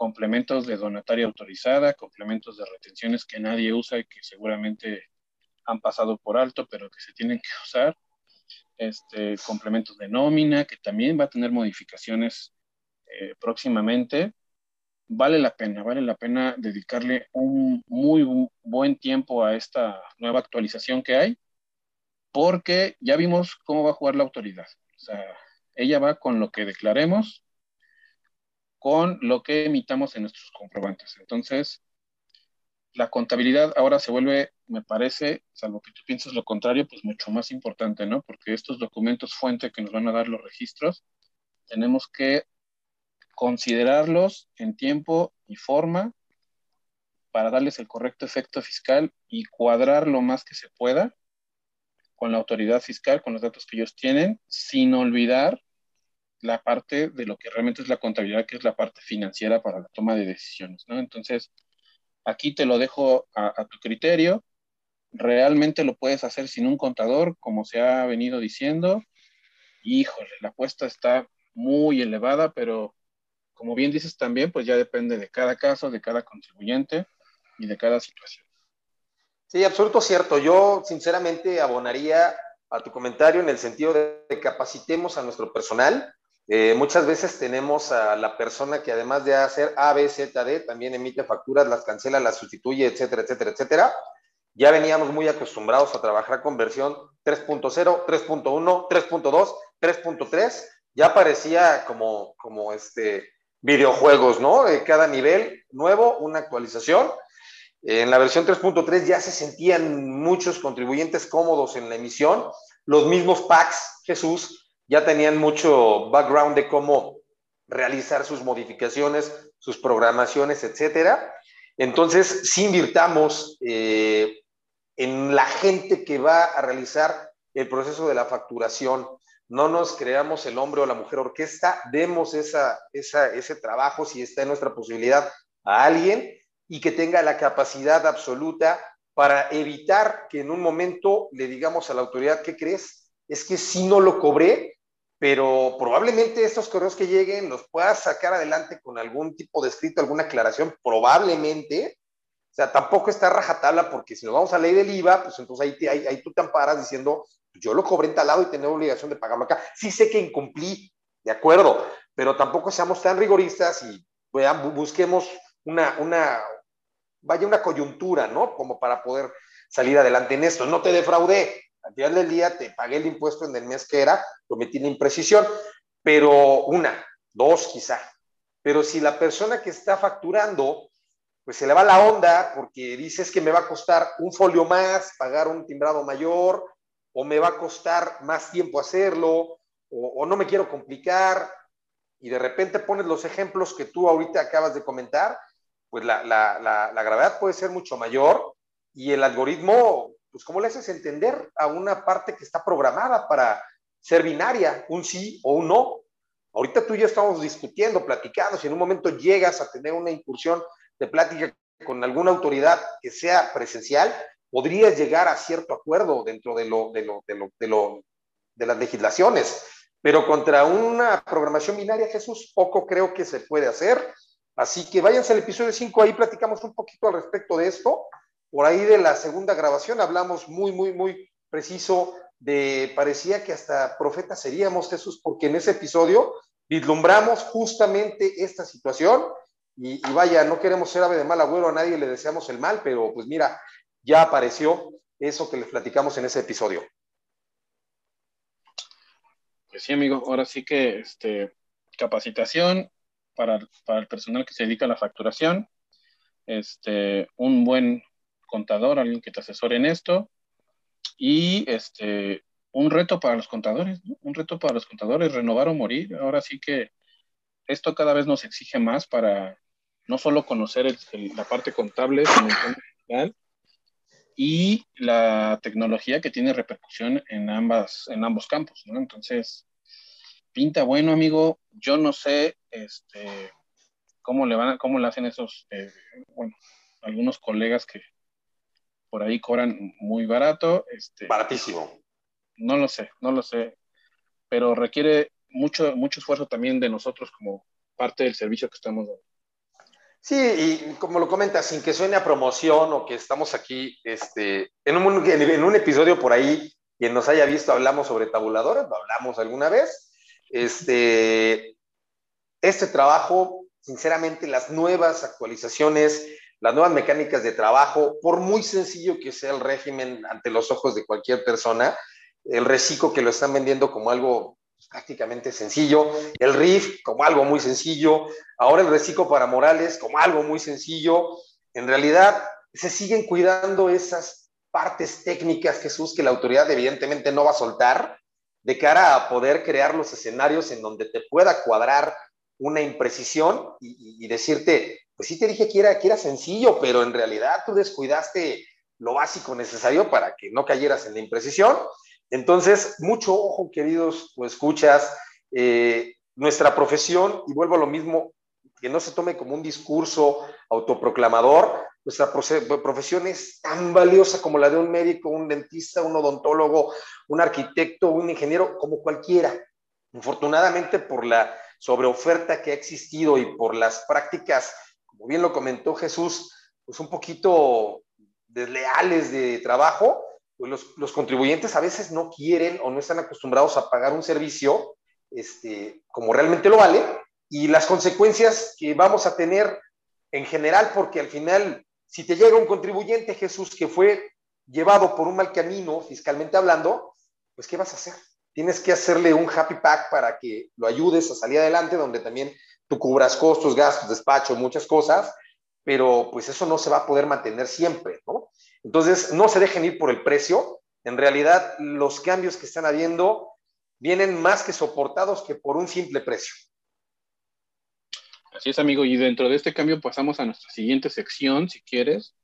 complementos de donataria autorizada, complementos de retenciones que nadie usa y que seguramente han pasado por alto, pero que se tienen que usar, este, complementos de nómina, que también va a tener modificaciones eh, próximamente. Vale la pena, vale la pena dedicarle un muy buen tiempo a esta nueva actualización que hay, porque ya vimos cómo va a jugar la autoridad. O sea, ella va con lo que declaremos con lo que emitamos en nuestros comprobantes. Entonces, la contabilidad ahora se vuelve, me parece, salvo que tú pienses lo contrario, pues mucho más importante, ¿no? Porque estos documentos fuente que nos van a dar los registros, tenemos que considerarlos en tiempo y forma para darles el correcto efecto fiscal y cuadrar lo más que se pueda con la autoridad fiscal, con los datos que ellos tienen, sin olvidar la parte de lo que realmente es la contabilidad, que es la parte financiera para la toma de decisiones, ¿no? Entonces, aquí te lo dejo a, tu criterio. Realmente lo puedes hacer sin un contador, como se ha venido diciendo. Híjole, la apuesta está muy elevada, pero como bien dices también, pues ya depende de cada caso, de cada contribuyente y de cada situación. Sí, absoluto cierto. Yo sinceramente abonaría a tu comentario en el sentido de que capacitemos a nuestro personal. Eh, muchas veces tenemos a la persona que además de hacer A, B, Z, D, también emite facturas, las cancela, las sustituye, etcétera, etcétera, etcétera. Ya veníamos muy acostumbrados a trabajar con versión 3.0, 3.1, 3.2, 3.3. Ya parecía como, como este videojuegos, ¿no? cada nivel nuevo, una actualización. En la versión 3.3 ya se sentían muchos contribuyentes cómodos en la emisión. Los mismos packs, Jesús, ya tenían mucho background de cómo realizar sus modificaciones, sus programaciones, etcétera. Entonces, si invirtamos eh, en la gente que va a realizar el proceso de la facturación, no nos creamos el hombre o la mujer orquesta, demos esa, ese trabajo, si está en nuestra posibilidad, a alguien y que tenga la capacidad absoluta para evitar que en un momento le digamos a la autoridad, ¿qué crees? Es que sí no lo cobré, pero probablemente estos correos que lleguen los puedas sacar adelante con algún tipo de escrito, alguna aclaración, probablemente. O sea, tampoco está rajatabla porque si nos vamos a ley del IVA, pues entonces ahí, ahí, ahí tú te amparas diciendo, yo lo cobré en tal y tengo obligación de pagarlo acá. Sí sé que incumplí, de acuerdo, pero tampoco seamos tan rigoristas y vean, busquemos una, una, vaya una coyuntura, ¿no? Como para poder salir adelante en esto. No te defraudé. Al final del día te pagué el impuesto en el mes que era, cometí la imprecisión, pero una, dos quizá. Pero si la persona que está facturando, pues se le va la onda porque dices que me va a costar un folio más, pagar un timbrado mayor, o me va a costar más tiempo hacerlo, o, no me quiero complicar, y de repente pones los ejemplos que tú ahorita acabas de comentar, pues la, gravedad puede ser mucho mayor y el algoritmo, pues ¿cómo le haces entender a una parte que está programada para ser binaria, un sí o un no? Ahorita tú y yo estamos discutiendo, platicando, si en un momento llegas a tener una incursión de plática con alguna autoridad que sea presencial, podrías llegar a cierto acuerdo dentro de, lo, de, lo, de, lo, de, las legislaciones, pero contra una programación binaria, Jesús, poco creo que se puede hacer. Así que váyanse al episodio 5, ahí platicamos un poquito al respecto de esto. Por ahí de la segunda grabación hablamos muy, muy, muy preciso de, parecía que hasta profeta seríamos, Jesús, porque en ese episodio vislumbramos justamente esta situación y, vaya, no queremos ser ave de mal agüero, a nadie le deseamos el mal, pero pues mira, ya apareció eso que les platicamos en ese episodio. Pues sí, amigo, ahora sí que este, capacitación para, el personal que se dedica a la facturación, este, un buen contador, alguien que te asesore en esto, y este, un reto para los contadores, un reto para los contadores, renovar o morir. Ahora sí que esto cada vez nos exige más para no solo conocer la parte contable, sino y la tecnología que tiene repercusión en, ambas, en ambos campos. Entonces, pinta bueno, amigo. Yo no sé este, cómo, le van, cómo le hacen esos, eh, bueno, algunos colegas que por ahí cobran muy barato. Este, Baratísimo. No lo sé, no lo sé, pero requiere mucho, mucho esfuerzo también de nosotros como parte del servicio que estamos dando. Sí, y como lo comentas, sin que suene a promoción o que estamos aquí este, en, un, en un episodio por ahí, quien nos haya visto, hablamos sobre tabuladores, lo hablamos alguna vez. Este, este trabajo, sinceramente, las nuevas actualizaciones, las nuevas mecánicas de trabajo, por muy sencillo que sea el régimen ante los ojos de cualquier persona, el reciclo que lo están vendiendo como algo prácticamente sencillo, el RIF como algo muy sencillo, ahora el reciclo para Morales como algo muy sencillo. En realidad, se siguen cuidando esas partes técnicas, Jesús, que la autoridad evidentemente no va a soltar, de cara a poder crear los escenarios en donde te pueda cuadrar una imprecisión y, decirte, pues sí te dije que era, que era sencillo, pero en realidad tú descuidaste lo básico necesario para que no cayeras en la imprecisión entonces, mucho ojo, queridos o escuchas, eh, nuestra profesión, y vuelvo a lo mismo, que no se tome como un discurso autoproclamador, nuestra profesión es tan valiosa como la de un médico, un dentista, un odontólogo, un arquitecto, un ingeniero, como cualquiera. Afortunadamente, por la sobreoferta que ha existido y por las prácticas, como bien lo comentó Jesús, pues un poquito desleales de trabajo, pues los, los, contribuyentes a veces no quieren o no están acostumbrados a pagar un servicio este, como realmente lo vale y las consecuencias que vamos a tener en general, porque al final, si te llega un contribuyente, Jesús, que fue llevado por un mal camino, fiscalmente hablando, pues ¿qué vas a hacer? Tienes que hacerle un happy pack para que lo ayudes a salir adelante, donde también tú cubras costos, gastos, despacho, muchas cosas, pero pues eso no se va a poder mantener siempre, ¿no? Entonces, no se dejen ir por el precio. En realidad, los cambios que están habiendo vienen más que soportados que por un simple precio. Así es, amigo. Y dentro de este cambio pasamos a nuestra siguiente sección, si quieres,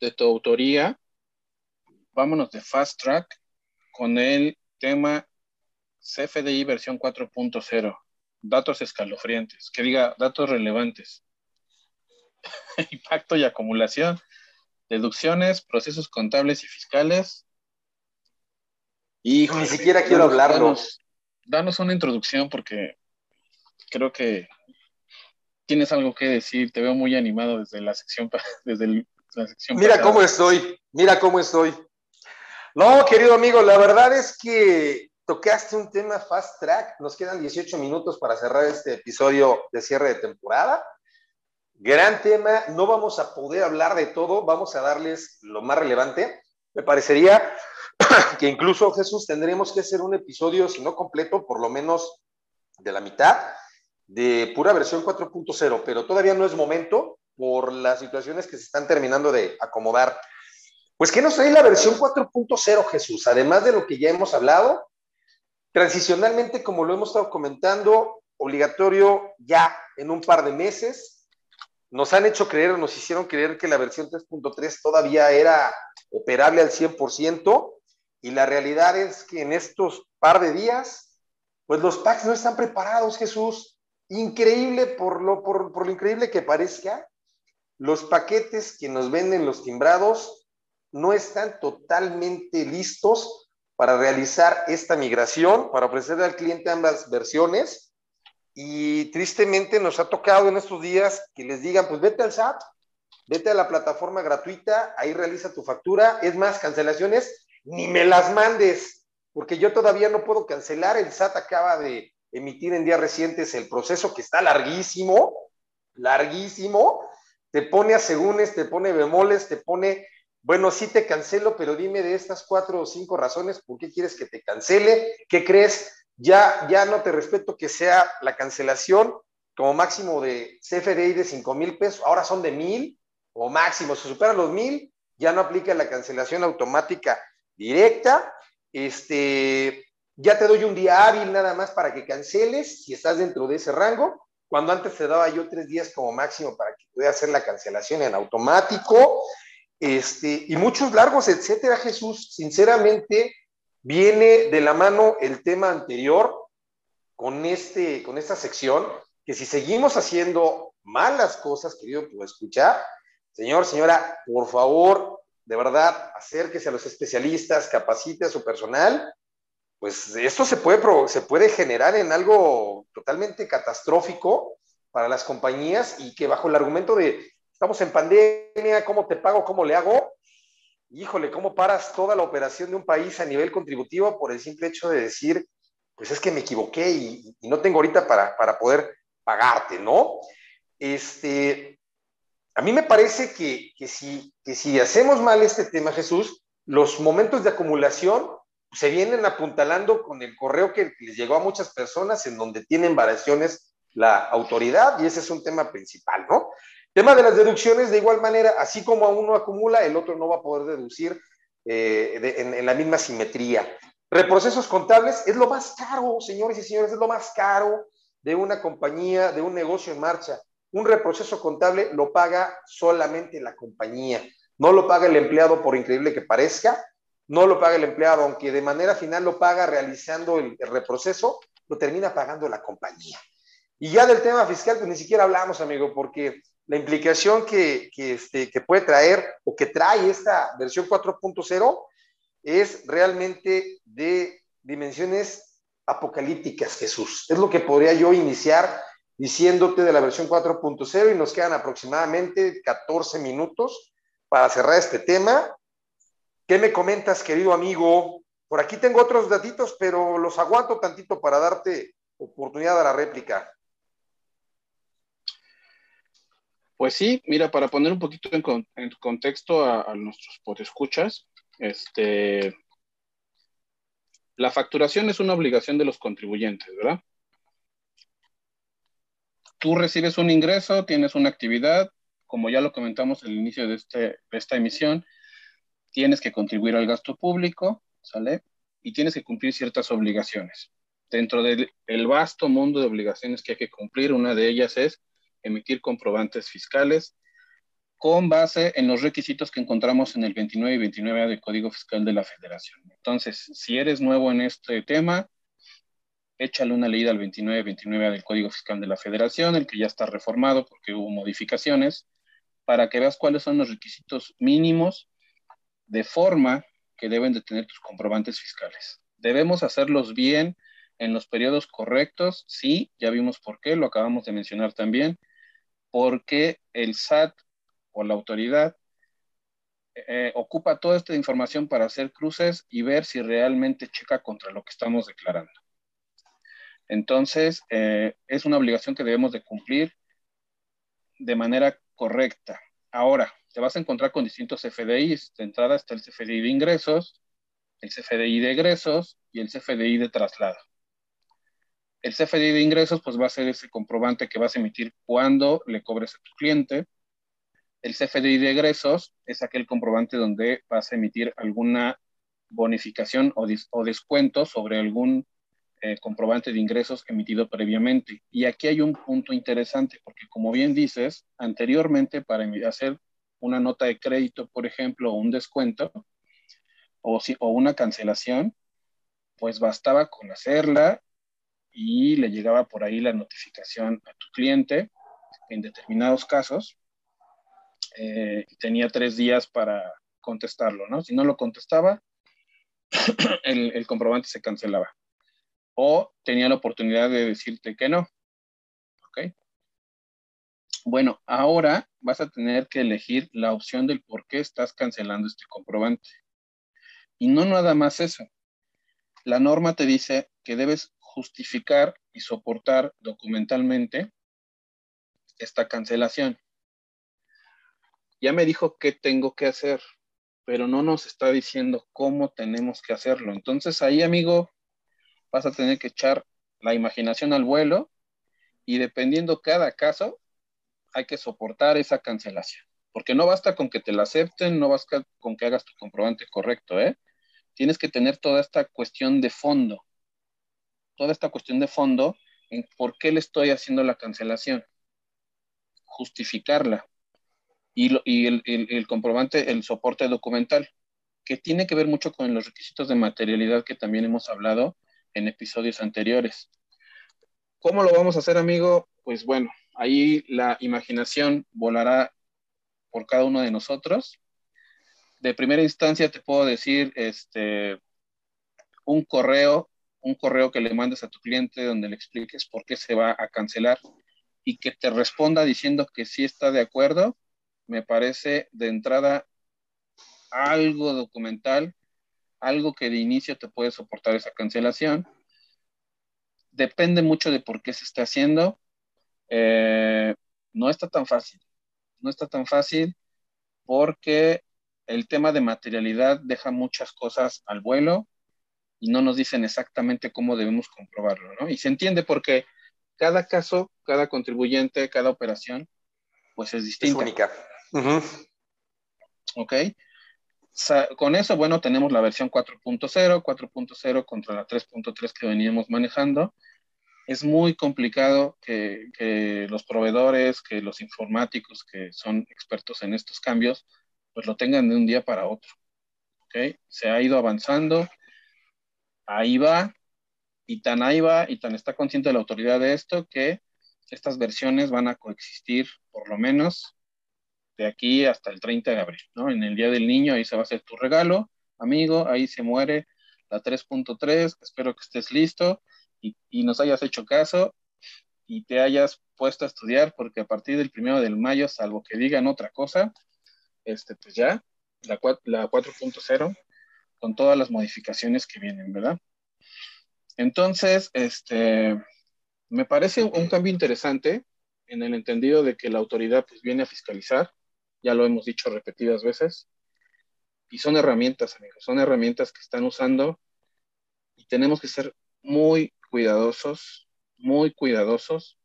de tu autoría. Vámonos de Fast Track con el tema CFDI versión 4.0. Datos escalofriantes, que diga datos relevantes. [laughs] Impacto y acumulación, deducciones, procesos contables y fiscales. Y ni siquiera quiero hablarlo. Danos, una introducción porque creo que tienes algo que decir. Te veo muy animado desde la sección, [laughs] desde la sección Mira cómo estoy, mira cómo estoy. No, querido amigo, la verdad es que tocaste un tema fast track. Nos quedan 18 minutos para cerrar este episodio de cierre de temporada. Gran tema, no vamos a poder hablar de todo, vamos a darles lo más relevante. Me parecería [coughs] que incluso Jesús tendremos que hacer un episodio, si no completo, por lo menos de la mitad, de pura versión 4.0, pero todavía no es momento por las situaciones que se están terminando de acomodar. Pues, ¿qué nos trae la versión 4.0, Jesús? Además de lo que ya hemos hablado, Transicionalmente, como lo hemos estado comentando, obligatorio ya en un par de meses. Nos han hecho creer, nos hicieron creer que la versión 3.3 todavía era operable al 100% y la realidad es que en estos par de días, pues los packs no están preparados, Jesús. Increíble por lo, por, por lo increíble que parezca, los paquetes que nos venden los timbrados no están totalmente listos para realizar esta migración, para ofrecerle al cliente ambas versiones. Y tristemente nos ha tocado en estos días que les digan, pues vete al SAT, vete a la plataforma gratuita, ahí realiza tu factura. Es más, cancelaciones, ni me las mandes, porque yo todavía no puedo cancelar. El SAT acaba de emitir en días recientes el proceso que está larguísimo, larguísimo. Te pone asegúnes, te pone bemoles, te pone bueno, sí te cancelo, pero dime de estas cuatro o cinco razones, ¿por qué quieres que te cancele? ¿Qué crees? Ya, ya no te respeto que sea la cancelación como máximo de CFDI de cinco mil pesos, ahora son de mil o máximo, si superan los mil, ya no aplica la cancelación automática directa. Este, ya te doy un día hábil nada más para que canceles si estás dentro de ese rango, cuando antes te daba yo tres días como máximo para que puedas hacer la cancelación en automático este, y muchos largos, etcétera, Jesús. Sinceramente, viene de la mano el tema anterior con, este, con esta sección, que si seguimos haciendo malas cosas, querido, pues escuchar, señor, señora, por favor, de verdad, acérquese a los especialistas, capacite a su personal, pues esto se puede, se puede generar en algo totalmente catastrófico para las compañías y que bajo el argumento de estamos en pandemia, ¿cómo te pago? ¿Cómo le hago? Híjole, ¿cómo paras toda la operación de un país a nivel contributivo por el simple hecho de decir, pues es que me equivoqué y, no tengo ahorita para, para, poder pagarte, ¿no? Este, a mí me parece que, que, si, que si hacemos mal este tema, Jesús, los momentos de acumulación se vienen apuntalando con el correo que les llegó a muchas personas en donde tienen variaciones la autoridad y ese es un tema principal, ¿no? Tema de las deducciones, de igual manera, así como a uno acumula, el otro no va a poder deducir eh, en, la misma simetría. Reprocesos contables es lo más caro, señores y señores, es lo más caro de una compañía, de un negocio en marcha. Un reproceso contable lo paga solamente la compañía, no lo paga el empleado por increíble que parezca, no lo paga el empleado, aunque de manera final lo paga realizando el, el reproceso, lo termina pagando la compañía. Y ya del tema fiscal, pues ni siquiera hablamos, amigo, porque la implicación que, este, que puede traer o que trae esta versión 4.0 es realmente de dimensiones apocalípticas, Jesús. Es lo que podría yo iniciar diciéndote de la versión 4.0 y nos quedan aproximadamente 14 minutos para cerrar este tema ¿Qué me comentas, querido amigo? Por aquí tengo otros datitos, pero los aguanto tantito para darte oportunidad a la réplica. Pues sí, mira, para poner un poquito en, contexto a, a, nuestros podescuchas, este, la facturación es una obligación de los contribuyentes, ¿verdad? Tú recibes un ingreso, tienes una actividad, como ya lo comentamos al inicio de, este, de esta emisión, tienes que contribuir al gasto público, ¿sale? Y tienes que cumplir ciertas obligaciones. Dentro del vasto mundo de obligaciones que hay que cumplir, una de ellas es emitir comprobantes fiscales con base en los requisitos que encontramos en el 29 y 29 del Código Fiscal de la Federación. Entonces, si eres nuevo en este tema, échale una leída al 29 y 29 del Código Fiscal de la Federación, el que ya está reformado porque hubo modificaciones, para que veas cuáles son los requisitos mínimos de forma que deben de tener tus comprobantes fiscales. Debemos hacerlos bien en los periodos correctos, sí, ya vimos por qué, lo acabamos de mencionar también, porque el SAT o la autoridad eh, ocupa toda esta información para hacer cruces y ver si realmente checa contra lo que estamos declarando. Entonces, eh, es una obligación que debemos de cumplir de manera correcta. Ahora, te vas a encontrar con distintos CFDIs. De entrada está el CFDI de ingresos, el CFDI de egresos y el CFDI de traslado. El CFDI de ingresos, pues va a ser ese comprobante que vas a emitir cuando le cobres a tu cliente. El CFDI de egresos es aquel comprobante donde vas a emitir alguna bonificación o, descuento sobre algún eh, comprobante de ingresos emitido previamente. Y aquí hay un punto interesante, porque como bien dices, anteriormente para hacer una nota de crédito, por ejemplo, o un descuento, o, o una cancelación, pues bastaba con hacerla y le llegaba por ahí la notificación a tu cliente en determinados casos. Eh, tenía tres días para contestarlo, ¿no? Si no lo contestaba, [coughs] el, comprobante se cancelaba. O tenía la oportunidad de decirte que no. ¿Ok? Bueno, ahora vas a tener que elegir la opción del por qué estás cancelando este comprobante. Y no nada más eso. La norma te dice que debes justificar y soportar documentalmente esta cancelación. Ya me dijo qué tengo que hacer, pero no nos está diciendo cómo tenemos que hacerlo. Entonces ahí, amigo, vas a tener que echar la imaginación al vuelo y dependiendo cada caso, hay que soportar esa cancelación. Porque no basta con que te la acepten, no basta con que hagas tu comprobante correcto, ¿eh? Tienes que tener toda esta cuestión de fondo toda esta cuestión de fondo en por qué le estoy haciendo la cancelación, justificarla y, el, comprobante, el soporte documental, que tiene que ver mucho con los requisitos de materialidad que también hemos hablado en episodios anteriores. ¿Cómo lo vamos a hacer, amigo? Pues bueno, ahí la imaginación volará por cada uno de nosotros. De primera instancia te puedo decir este, un correo un correo que le mandes a tu cliente donde le expliques por qué se va a cancelar y que te responda diciendo que sí está de acuerdo, me parece de entrada algo documental, algo que de inicio te puede soportar esa cancelación. Depende mucho de por qué se está haciendo. Eh, no está tan fácil. No está tan fácil porque el tema de materialidad deja muchas cosas al vuelo y no nos dicen exactamente cómo debemos comprobarlo, ¿no? Y se entiende porque cada caso, cada contribuyente, cada operación, pues es distinta. Es única. Ok. con eso, bueno, tenemos la versión 4.0, 4.0 contra la 3.3 que veníamos manejando. Es muy complicado que, que, los proveedores, que los informáticos que son expertos en estos cambios, pues lo tengan de un día para otro. ¿ok? Se ha ido avanzando, ahí va, y tan ahí va, y tan está consciente la autoridad de esto, que estas versiones van a coexistir por lo menos de aquí hasta el 30 de abril, ¿no? En el Día del Niño, ahí se va a hacer tu regalo, amigo, ahí se muere la 3.3, espero que estés listo y, y, nos hayas hecho caso y te hayas puesto a estudiar, porque a partir del primero de mayo, salvo que digan otra cosa, este, pues ya, la, la 4.0, con todas las modificaciones que vienen, ¿verdad? Entonces, este, me parece un cambio interesante en el entendido de que la autoridad pues, viene a fiscalizar, ya lo hemos dicho repetidas veces, y son herramientas, amigos, son herramientas que están usando y tenemos que ser muy cuidadosos, muy cuidadosos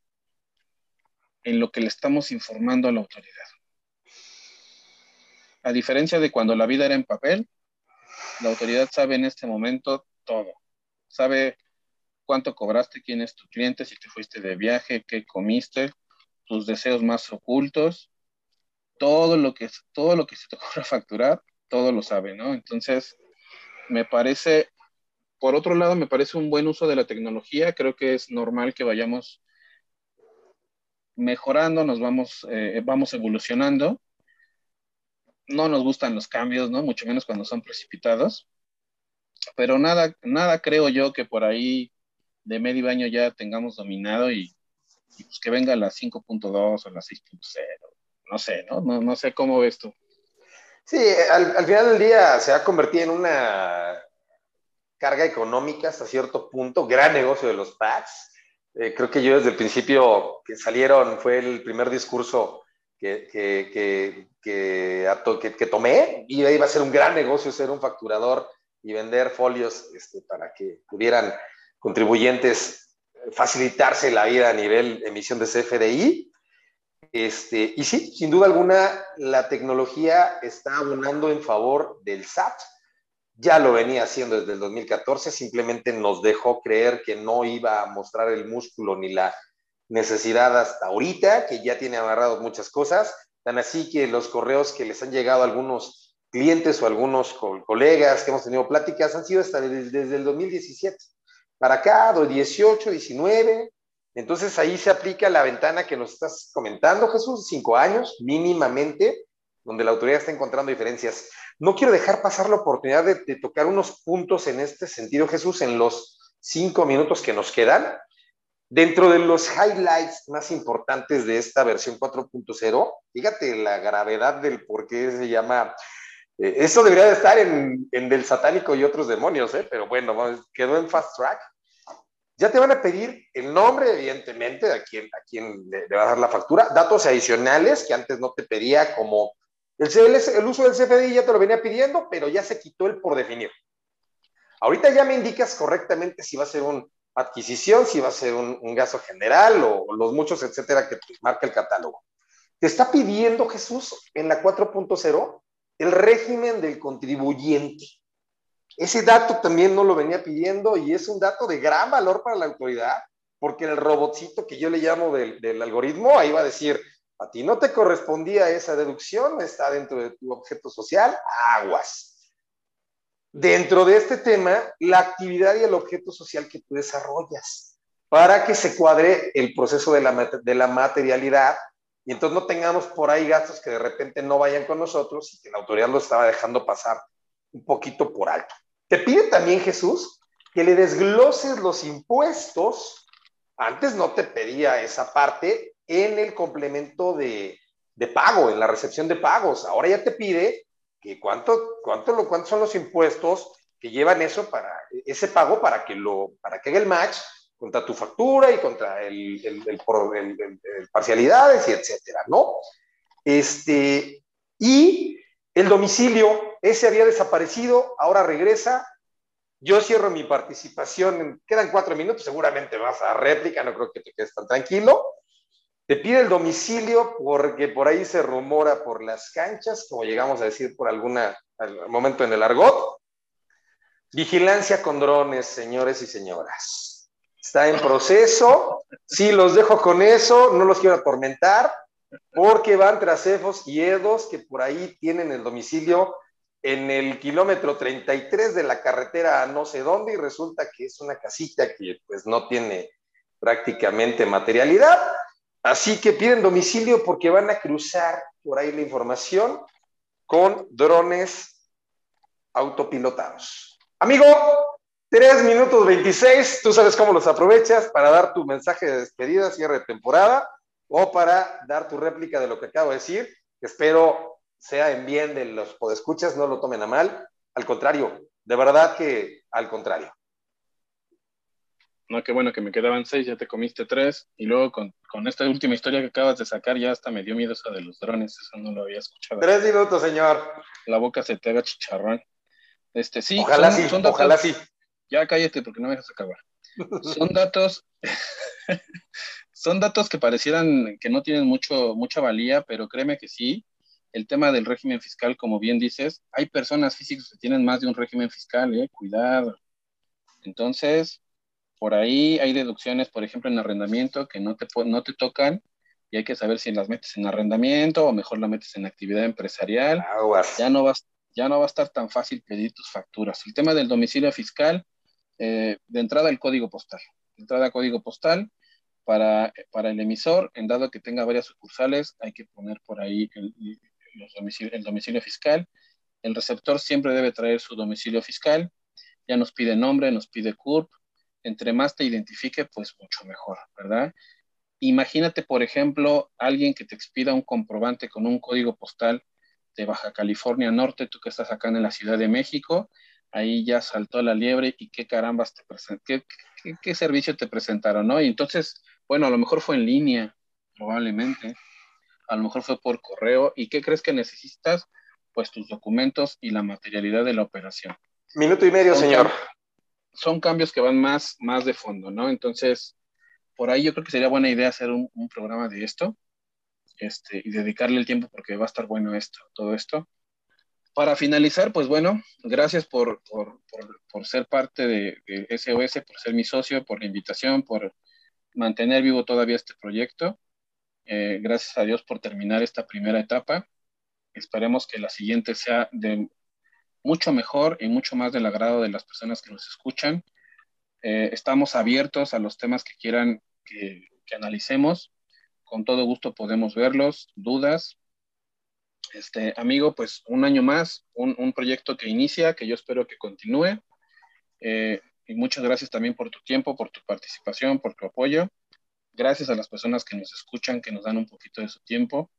en lo que le estamos informando a la autoridad. A diferencia de cuando la vida era en papel, la autoridad sabe en este momento todo. Sabe cuánto cobraste, quién es tu cliente, si te fuiste de viaje, qué comiste, tus deseos más ocultos, todo lo que, todo lo que se te [laughs] ocurra facturar, todo lo sabe, ¿no? Entonces, me parece, por otro lado, me parece un buen uso de la tecnología, creo que es normal que vayamos mejorando, nos vamos, eh, vamos evolucionando. No nos gustan los cambios, ¿no? Mucho menos cuando son precipitados. Pero nada, nada creo yo que por ahí de medio año ya tengamos dominado y, pues que venga la 5.2 o la 6.0. No sé, ¿no? ¿no? Sé cómo ves tú. Sí, al, final del día se ha convertido en una carga económica hasta cierto punto, gran negocio de los packs. Eh, creo que yo desde el principio que salieron fue el primer discurso que, que, que, que, tomé y iba a ser un gran negocio ser un facturador y vender folios este, para que pudieran contribuyentes facilitarse la vida a nivel emisión de CFDI. Este, y sí, sin duda alguna, la tecnología está abonando en favor del SAT. Ya lo venía haciendo desde el 2014, simplemente nos dejó creer que no iba a mostrar el músculo ni la necesidad hasta ahorita, que ya tiene amarrado muchas cosas. Tan así que los correos que les han llegado a algunos clientes o algunos colegas que hemos tenido pláticas han sido hasta desde, desde el 2017 para acá, 18, 19, entonces ahí se aplica la ventana que nos estás comentando, Jesús, cinco años mínimamente, donde la autoridad está encontrando diferencias. No quiero dejar pasar la oportunidad de, tocar unos puntos en este sentido, Jesús, en los cinco minutos que nos quedan. Dentro de los highlights más importantes de esta versión 4.0, fíjate la gravedad del por qué se llama. Eh, eso debería de estar en, en, del satánico y otros demonios, ¿eh? pero bueno, quedó en fast track. Ya te van a pedir el nombre, evidentemente, a quien, a quien le, va a dar la factura, datos adicionales que antes no te pedía, como el, el uso del CFDI ya te lo venía pidiendo, pero ya se quitó el por definir. Ahorita ya me indicas correctamente si va a ser una adquisición, si va a ser un, gasto general o, los muchos, etcétera, que marca el catálogo. Te está pidiendo, Jesús, en la 4.0, el régimen del contribuyente. Ese dato también no lo venía pidiendo y es un dato de gran valor para la autoridad, porque el robotcito que yo le llamo del, algoritmo, ahí va a decir, a ti no te correspondía esa deducción, está dentro de tu objeto social, aguas. Dentro de este tema, la actividad y el objeto social que tú desarrollas, para que se cuadre el proceso de la, materialidad y entonces no tengamos por ahí gastos que de repente no vayan con nosotros y que la autoridad lo estaba dejando pasar un poquito por alto. Te pide también Jesús que le desgloses los impuestos. Antes no te pedía esa parte en el complemento de, pago, en la recepción de pagos. Ahora ya te pide cuánto, cuánto, cuántos son los impuestos que llevan eso para ese pago para que lo para que haga el match contra tu factura y contra el, el, el, parcialidades y etcétera, ¿no? Este, y el domicilio, ese había desaparecido, ahora regresa. Yo cierro mi participación, quedan cuatro minutos, seguramente vas a réplica, no creo que te quedes tan tranquilo. Te pide el domicilio porque por ahí se rumora por las canchas, como llegamos a decir por algún momento en el argot. Vigilancia con drones, señores y señoras. Está en proceso. Sí, los dejo con eso, no los quiero atormentar porque van tras EFOS y EDOS que por ahí tienen el domicilio en el kilómetro 33 de la carretera a no sé dónde y resulta que es una casita que pues no tiene prácticamente materialidad. Así que piden domicilio porque van a cruzar por ahí la información con drones autopilotados. Amigo, 3 minutos 26, tú sabes cómo los aprovechas para dar tu mensaje de despedida, cierre de temporada o para dar tu réplica de lo que acabo de decir. Espero sea en bien de los podescuchas, no lo tomen a mal. Al contrario, de verdad que al contrario. No, qué bueno que me quedaban seis, ya te comiste tres. Y luego con, esta última historia que acabas de sacar, ya hasta me dio miedo eso de los drones, eso no lo había escuchado. Tres minutos, señor. La boca se te haga chicharrón. Este, sí, ojalá sí, ojalá sí. Ya cállate porque no me dejas acabar. Son datos, [laughs] son datos que parecieran que no tienen mucho, mucha valía, pero créeme que sí. El tema del régimen fiscal, como bien dices, hay personas físicas que tienen más de un régimen fiscal, eh, cuidado. Entonces, por ahí hay deducciones, por ejemplo, en arrendamiento que no te, no te tocan y hay que saber si las metes en arrendamiento o mejor la metes en actividad empresarial. Ya no, vas, ya no va a estar tan fácil pedir tus facturas. El tema del domicilio fiscal, eh, de entrada el código postal. De entrada código postal para, para el emisor, en dado que tenga varias sucursales, hay que poner por ahí el, el domicilio fiscal. El receptor siempre debe traer su domicilio fiscal. Ya nos pide nombre, nos pide CURP, entre más te identifique, pues mucho mejor, ¿verdad? Imagínate, por ejemplo, alguien que te expida un comprobante con un código postal de Baja California Norte, tú que estás acá en la Ciudad de México, ahí ya saltó la liebre y qué carambas te qué, qué, servicio te presentaron, ¿no? Y entonces, bueno, a lo mejor fue en línea, probablemente, a lo mejor fue por correo, ¿y qué crees que necesitas? Pues tus documentos y la materialidad de la operación. Minuto y medio, señor son cambios que van más, más de fondo, ¿no? Entonces, por ahí yo creo que sería buena idea hacer un, programa de esto este, y dedicarle el tiempo porque va a estar bueno esto, todo esto. Para finalizar, pues bueno, gracias por, por, por, ser parte de, SOS, por ser mi socio, por la invitación, por mantener vivo todavía este proyecto. Eh, gracias a Dios por terminar esta primera etapa. Esperemos que la siguiente sea de mucho mejor y mucho más del agrado de las personas que nos escuchan. Eh, estamos abiertos a los temas que quieran que, analicemos. Con todo gusto podemos verlos, dudas. Este, amigo, pues un año más, un, proyecto que inicia, que yo espero que continúe. Eh, y muchas gracias también por tu tiempo, por tu participación, por tu apoyo. Gracias a las personas que nos escuchan, que nos dan un poquito de su tiempo.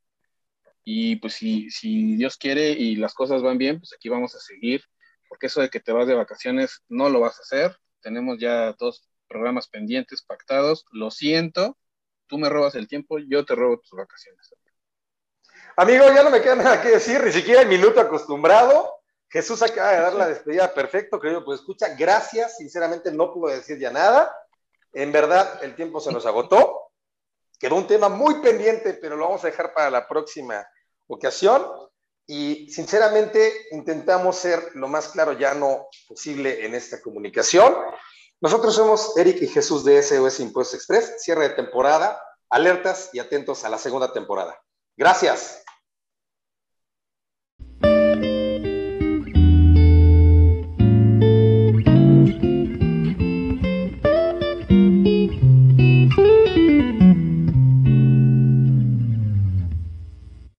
Y pues si, si Dios quiere y las cosas van bien, pues aquí vamos a seguir, porque eso de que te vas de vacaciones no lo vas a hacer. Tenemos ya dos programas pendientes, pactados. Lo siento, tú me robas el tiempo, yo te robo tus vacaciones. Amigo, ya no me queda nada que decir, ni siquiera el minuto acostumbrado. Jesús acaba de dar la despedida perfecto, querido, pues escucha, gracias, sinceramente no puedo decir ya nada. En verdad, el tiempo se nos agotó. Quedó un tema muy pendiente, pero lo vamos a dejar para la próxima ocasión y sinceramente intentamos ser lo más claro ya no posible en esta comunicación. Nosotros somos Eric y Jesús de SOS Impuestos Express, cierre de temporada, alertas y atentos a la segunda temporada. Gracias.